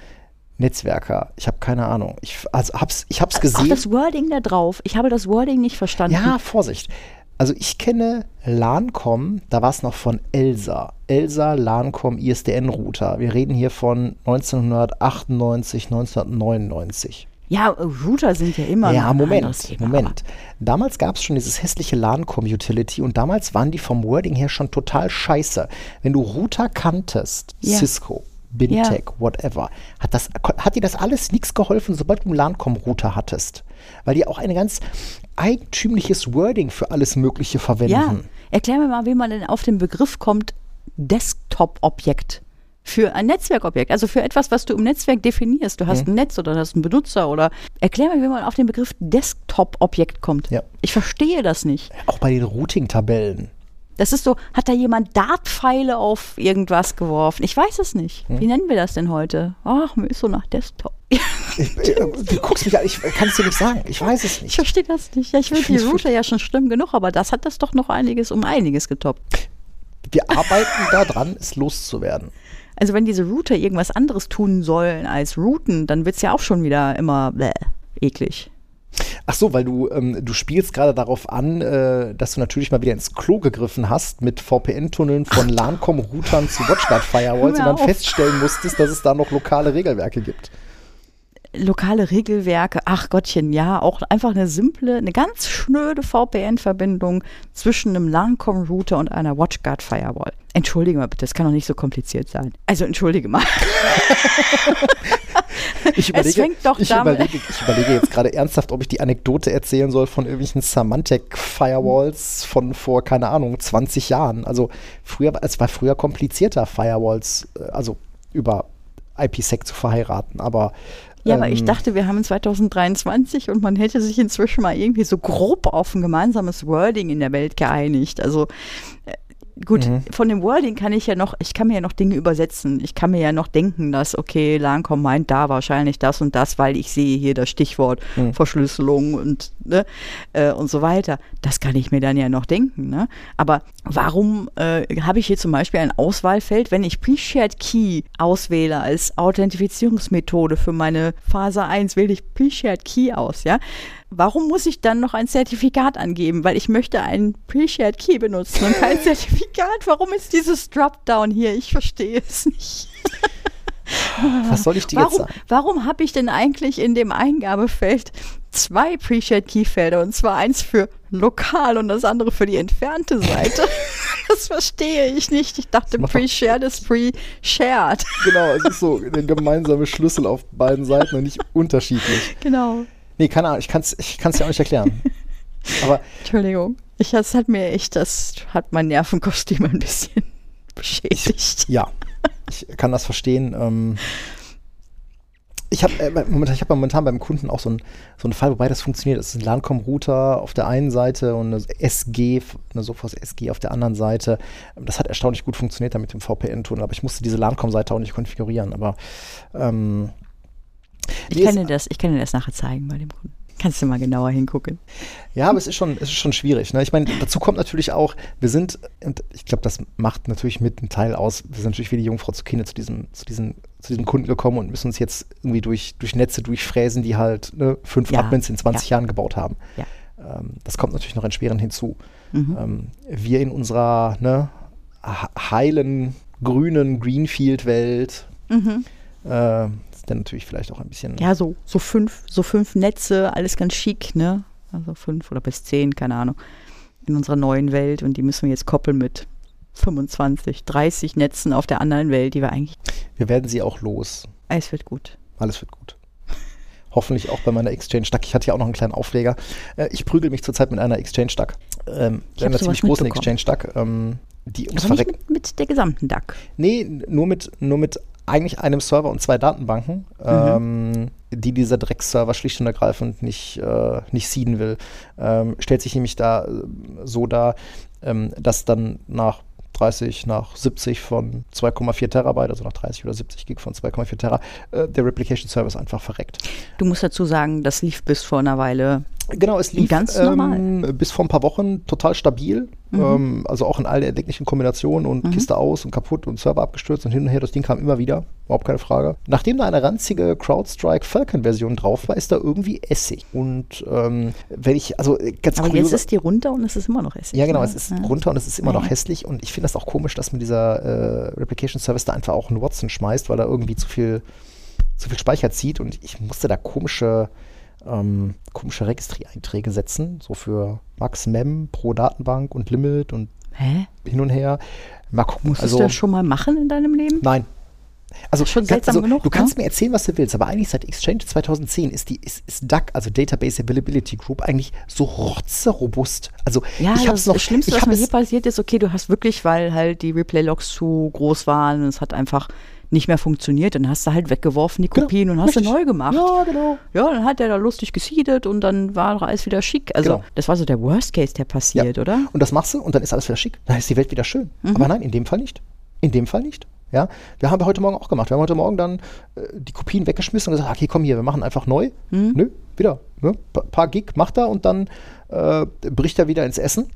Netzwerker. Ich habe keine Ahnung. Ich, also hab's, ich hab's Auch gesehen. das Wording da drauf. Ich habe das Wording nicht verstanden. Ja, Vorsicht. Also ich kenne LANCOM, da war es noch von ELSA. ELSA LANCOM ISDN-Router. Wir reden hier von 1998, 1999. Ja, Router sind ja immer Ja, Moment, Moment. Damals gab es schon dieses hässliche LANCOM-Utility und damals waren die vom Wording her schon total scheiße. Wenn du Router kanntest, Ja. Cisco, Bintec, whatever, hat, das, hat dir das alles nichts geholfen, sobald du einen LANCOM-Router hattest. Weil die auch ein ganz eigentümliches Wording für alles Mögliche verwenden. Ja, erklär mir mal, wie man denn auf den Begriff kommt, Desktop-Objekt. Für ein Netzwerkobjekt, also für etwas, was du im Netzwerk definierst. Du hast ein Netz oder du hast einen Benutzer oder erklär mir, wie man auf den Begriff Desktop-Objekt kommt. Ja. Ich verstehe das nicht. Auch bei den Routing-Tabellen. Das ist so, hat da jemand Dartpfeile auf irgendwas geworfen? Ich weiß es nicht. Hm. Wie nennen wir das denn heute? Ach, mir ist so nach Desktop. Ich, äh, du guckst mich an, ich kann es dir nicht sagen. Ich weiß es Ich nicht. verstehe das nicht. Ja, ich Ich finde die Router ja schon schlimm genug, aber das hat das doch noch einiges um einiges getoppt. Wir arbeiten daran, es loszuwerden. Also wenn diese Router irgendwas anderes tun sollen als routen, dann wird es ja auch schon wieder immer bläh, eklig. Ach so, weil du, ähm, du spielst gerade darauf an, äh, dass du natürlich mal wieder ins Klo gegriffen hast mit VPN-Tunneln von LANCOM-Routern zu WatchGuard-Firewalls und dann feststellen musstest, dass es da noch lokale Regelwerke gibt. lokale Regelwerke, ach Gottchen, ja, auch einfach eine simple, eine ganz schnöde VPN-Verbindung zwischen einem LAN-Com-Router und einer WatchGuard-Firewall. Entschuldige mal bitte, das kann doch nicht so kompliziert sein. Also entschuldige mal. Ich überlege, es fängt doch ich, damit überlege, ich überlege jetzt gerade ernsthaft, ob ich die Anekdote erzählen soll von irgendwelchen Symantec-Firewalls von vor, keine Ahnung, 20 Jahren. Also früher, es war früher komplizierter, Firewalls, äh, also über IPsec zu verheiraten, aber Ja, aber ich ähm, dachte, wir haben 2023 und man hätte sich inzwischen mal irgendwie so grob auf ein gemeinsames Wording in der Welt geeinigt. Also äh, gut, Mhm. von dem Wording kann ich ja noch, ich kann mir ja noch Dinge übersetzen. Ich kann mir ja noch denken, dass, okay, Lancom meint da wahrscheinlich das und das, weil ich sehe hier das Stichwort Mhm. Verschlüsselung und, ne, äh, und so weiter. Das kann ich mir dann ja noch denken. Ne? Aber warum äh, habe ich hier zum Beispiel ein Auswahlfeld, wenn ich Pre-Shared Key auswähle als Authentifizierungsmethode für meine Phase 1, wähle ich Pre-Shared Key aus, ja? Warum muss ich dann noch ein Zertifikat angeben? Weil ich möchte einen Pre-Shared Key benutzen und kein Zertifikat. Warum ist dieses Dropdown hier? Ich verstehe es nicht. was soll ich dir jetzt Warum, sagen? warum habe ich denn eigentlich in dem Eingabefeld zwei Pre-Shared Key-Felder und zwar eins für lokal und das andere für die entfernte Seite? das verstehe ich nicht. Ich dachte, Pre-Shared ist Pre-Shared. Genau, es ist so der gemeinsame Schlüssel auf beiden Seiten und nicht unterschiedlich. genau. Nee, keine Ahnung, ich kann es ich kann's dir auch nicht erklären. Aber Entschuldigung. Ich, das hat mir echt, das hat mein Nervenkostüm ein bisschen beschädigt. ja, ich kann das verstehen. Ähm, ich habe äh, momentan, ich hab momentan beim Kunden auch so, ein, so einen Fall, wobei das funktioniert. Es ist ein LANCOM-Router auf der einen Seite und eine SG, eine Sophos SG auf der anderen Seite. Das hat erstaunlich gut funktioniert da mit dem VPN-Tunnel, aber ich musste diese LANCOM-Seite auch nicht konfigurieren. Aber ähm, Ich nee, kann, dir das, ich kann dir das nachher zeigen bei dem Kunden. Kannst du mal genauer hingucken. Ja, aber es ist schon, es ist schon schwierig. Ne? Ich meine, dazu kommt natürlich auch, wir sind, und ich glaube, das macht natürlich mit einen Teil aus, wir sind natürlich wie die Jungfrau zu Kinder zu diesem, zu diesem, zu diesem Kunden gekommen und müssen uns jetzt irgendwie durch, durch Netze durchfräsen, die halt ne, fünf Ja, Admins in 20 Jahren gebaut haben. Ja. Ähm, das kommt natürlich noch erschwerend hinzu. Mhm. Ähm, wir in unserer ne, he- heilen, grünen Greenfield-Welt Mhm. äh, ist dann natürlich vielleicht auch ein bisschen. Ja, so, so fünf, so fünf Netze, alles ganz schick, ne? Also fünf oder bis zehn, keine Ahnung, in unserer neuen Welt. Und die müssen wir jetzt koppeln mit 25, 30 Netzen auf der anderen Welt, die wir eigentlich. Wir werden sie auch los. Es wird gut. Alles wird gut. Hoffentlich auch bei meiner Exchange Stack. Ich hatte ja auch noch einen kleinen Aufleger. Äh, ich prügel mich zurzeit mit einer Exchange Stack. Ähm, Ich einer ziemlich großen mitbekommen. Exchange Stack. Ähm, die Aber nicht Verrecken. mit, mit der gesamten DAC. Nee, nur mit, nur mit eigentlich einem Server und zwei Datenbanken, Mhm. ähm, die dieser Dreckserver schlicht und ergreifend nicht, äh, nicht seeden will. Ähm, stellt sich nämlich da äh, so dar, ähm, dass dann nach 30, nach 70 von 2,4 Terabyte, also nach 30 oder 70 Gig von 2,4 Tera, äh, der Replication Service einfach verreckt. Du musst dazu sagen, das lief bis vor einer Weile. Genau, es lief Ganz ähm, normal. bis vor ein paar Wochen total stabil. Ähm, also auch in all der erdenklichen Kombinationen und Kiste aus und kaputt und Server abgestürzt und hin und her. Das Ding kam immer wieder, überhaupt keine Frage. Nachdem da eine ranzige CrowdStrike Falcon-Version drauf war, ist da irgendwie Essig. Und ähm, wenn ich, also äh, ganz Aber kurios. jetzt ist die runter und es ist immer noch Essig. Ja, genau, ne? es ist Ja. runter und es ist immer noch Ja. hässlich. Und ich finde das auch komisch, dass mir dieser äh, Replication Service da einfach auch einen Watson schmeißt, weil er irgendwie zu viel, zu viel Speicher zieht. Und ich musste da komische, ähm, komische Registry-Einträge setzen, so für Max Mem pro Datenbank und Limit und Hä? hin und her. Mal gucken. Musstest also, du das schon mal machen in deinem Leben? Nein. Also, Schon seltsam also genug, du kannst ne? mir erzählen, was du willst, aber eigentlich seit Exchange 2010 ist die ist, ist DAC, also Database Availability Group, eigentlich so rotzerobust. Also Ja, ich das, hab's noch, das Schlimmste, ich was mir es- hier passiert ist, okay, du hast wirklich, weil halt die Replay-Logs zu groß waren und es hat einfach nicht mehr funktioniert, dann hast du halt weggeworfen die Genau, Kopien und hast sie richtig. neu gemacht. Ja, genau. Ja, dann hat der da lustig gesiedet und dann war alles wieder schick. Also Genau. das war so der Worst Case, der passiert, oder? Und das machst du und dann ist alles wieder schick. Dann ist die Welt wieder schön. Mhm. Aber nein, in dem Fall nicht. In dem Fall nicht. Ja, wir haben wir heute Morgen auch gemacht. Wir haben heute Morgen dann äh, die Kopien weggeschmissen und gesagt, okay, komm hier, wir machen einfach neu. Mhm. Nö, wieder. Ne? Pa paar Gig macht er und dann äh, bricht er wieder ins Essen.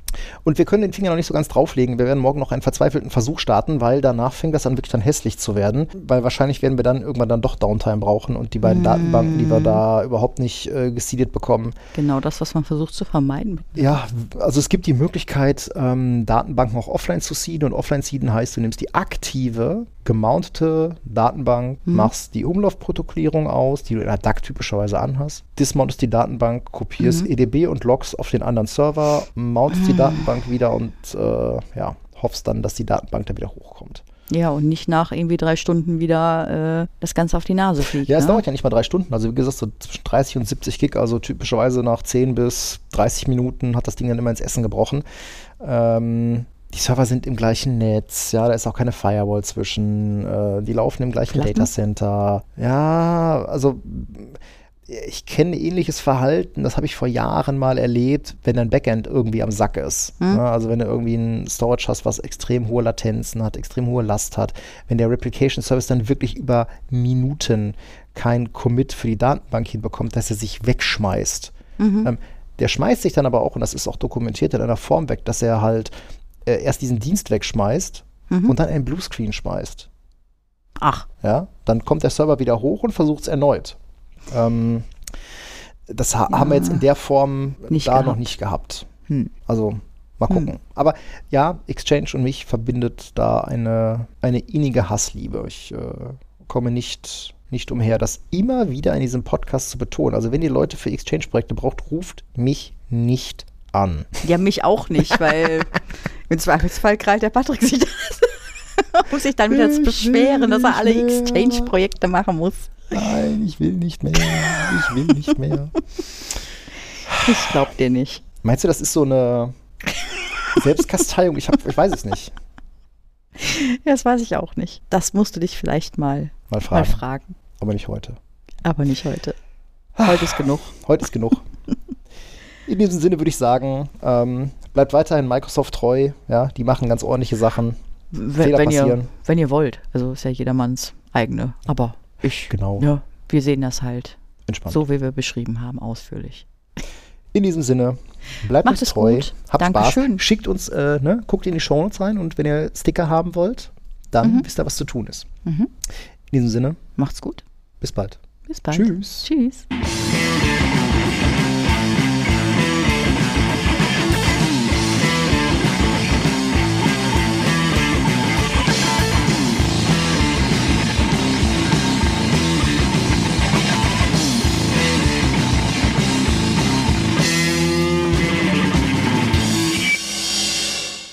Und wir können den Finger noch nicht so ganz drauflegen. Wir werden morgen noch einen verzweifelten Versuch starten, weil danach fängt das an wirklich dann hässlich zu werden. Weil wahrscheinlich werden wir dann irgendwann dann doch Downtime brauchen und die beiden Datenbanken, die wir da überhaupt nicht äh, gesiedet bekommen, Genau das, was man versucht zu vermeiden. ja, also es gibt die Möglichkeit, ähm, Datenbanken auch offline zu seeden. Und offline seeden heißt, du nimmst die aktive gemountete Datenbank, Mhm. machst die Umlaufprotokollierung aus, die du in der DAC typischerweise anhast, dismountest die Datenbank, kopierst Mhm. EDB und Logs auf den anderen Server, mountest die Datenbank wieder und äh, ja, hoffst dann, dass die Datenbank dann wieder hochkommt. Ja, und nicht nach irgendwie drei Stunden wieder äh, das Ganze auf die Nase fliegt. Ja, es ne? dauert ja nicht mal drei Stunden. Also wie gesagt, so zwischen 30 und 70 Gig, also typischerweise nach 10 bis 30 Minuten hat das Ding dann immer ins Essen gebrochen. Ähm, die Server sind im gleichen Netz, ja, da ist auch keine Firewall zwischen, äh, die laufen im gleichen? Datacenter. Ja, also ich kenne ähnliches Verhalten, das habe ich vor Jahren mal erlebt, wenn dein Backend irgendwie am Sack ist. Hm. Also wenn du irgendwie ein Storage hast, was extrem hohe Latenzen hat, extrem hohe Last hat, wenn der Replication Service dann wirklich über Minuten kein Commit für die Datenbank hinbekommt, dass er sich wegschmeißt. Mhm. Ähm, der schmeißt sich dann aber auch, und das ist auch dokumentiert in einer Form weg, dass er halt äh, erst diesen Dienst wegschmeißt Mhm. und dann einen Bluescreen schmeißt. Ach, Ja, dann kommt der Server wieder hoch und versucht es erneut. Ähm, das ha haben wir jetzt in der Form da gehabt. noch nicht gehabt. hm. Also mal gucken. Aber ja, Exchange und mich verbindet da eine, eine innige Hassliebe. Ich äh, komme nicht, nicht umher, das immer wieder in diesem Podcast zu betonen. Also wenn ihr Leute für Exchange-Projekte braucht, ruft mich nicht an. ja, mich auch nicht, weil im Zweifelsfall krallt der Patrick sich das. muss sich dann wieder Ich beschweren, dass er alle. Exchange-Projekte machen muss. Nein, ich will nicht mehr. Ich will nicht mehr. Ich glaub dir nicht. Meinst du, das ist so eine Selbstkasteiung? Ich, hab, ich weiß es nicht. Ja, das weiß ich auch nicht. Das musst du dich vielleicht mal, Mal mal fragen. fragen. Aber nicht heute. Aber nicht heute. Heute ist genug. Heute ist genug. In diesem Sinne würde ich sagen, ähm, bleibt weiterhin Microsoft treu. Ja, die machen ganz ordentliche Sachen. W- Fehler wenn, ihr, passieren. wenn ihr wollt. Also ist ja jedermanns eigene. Aber ich, Genau. ja, wir sehen das halt Entspannt. so, wie wir beschrieben haben, ausführlich. In diesem Sinne, bleibt Macht uns es treu. gut. Habt Dankeschön. Spaß. Schickt uns, äh, ne, guckt in die Shownotes rein und wenn ihr Sticker haben wollt, dann Mhm. wisst ihr, was zu tun ist. Mhm. In diesem Sinne, Macht's gut. bis bald. Bis bald. Tschüss. Tschüss.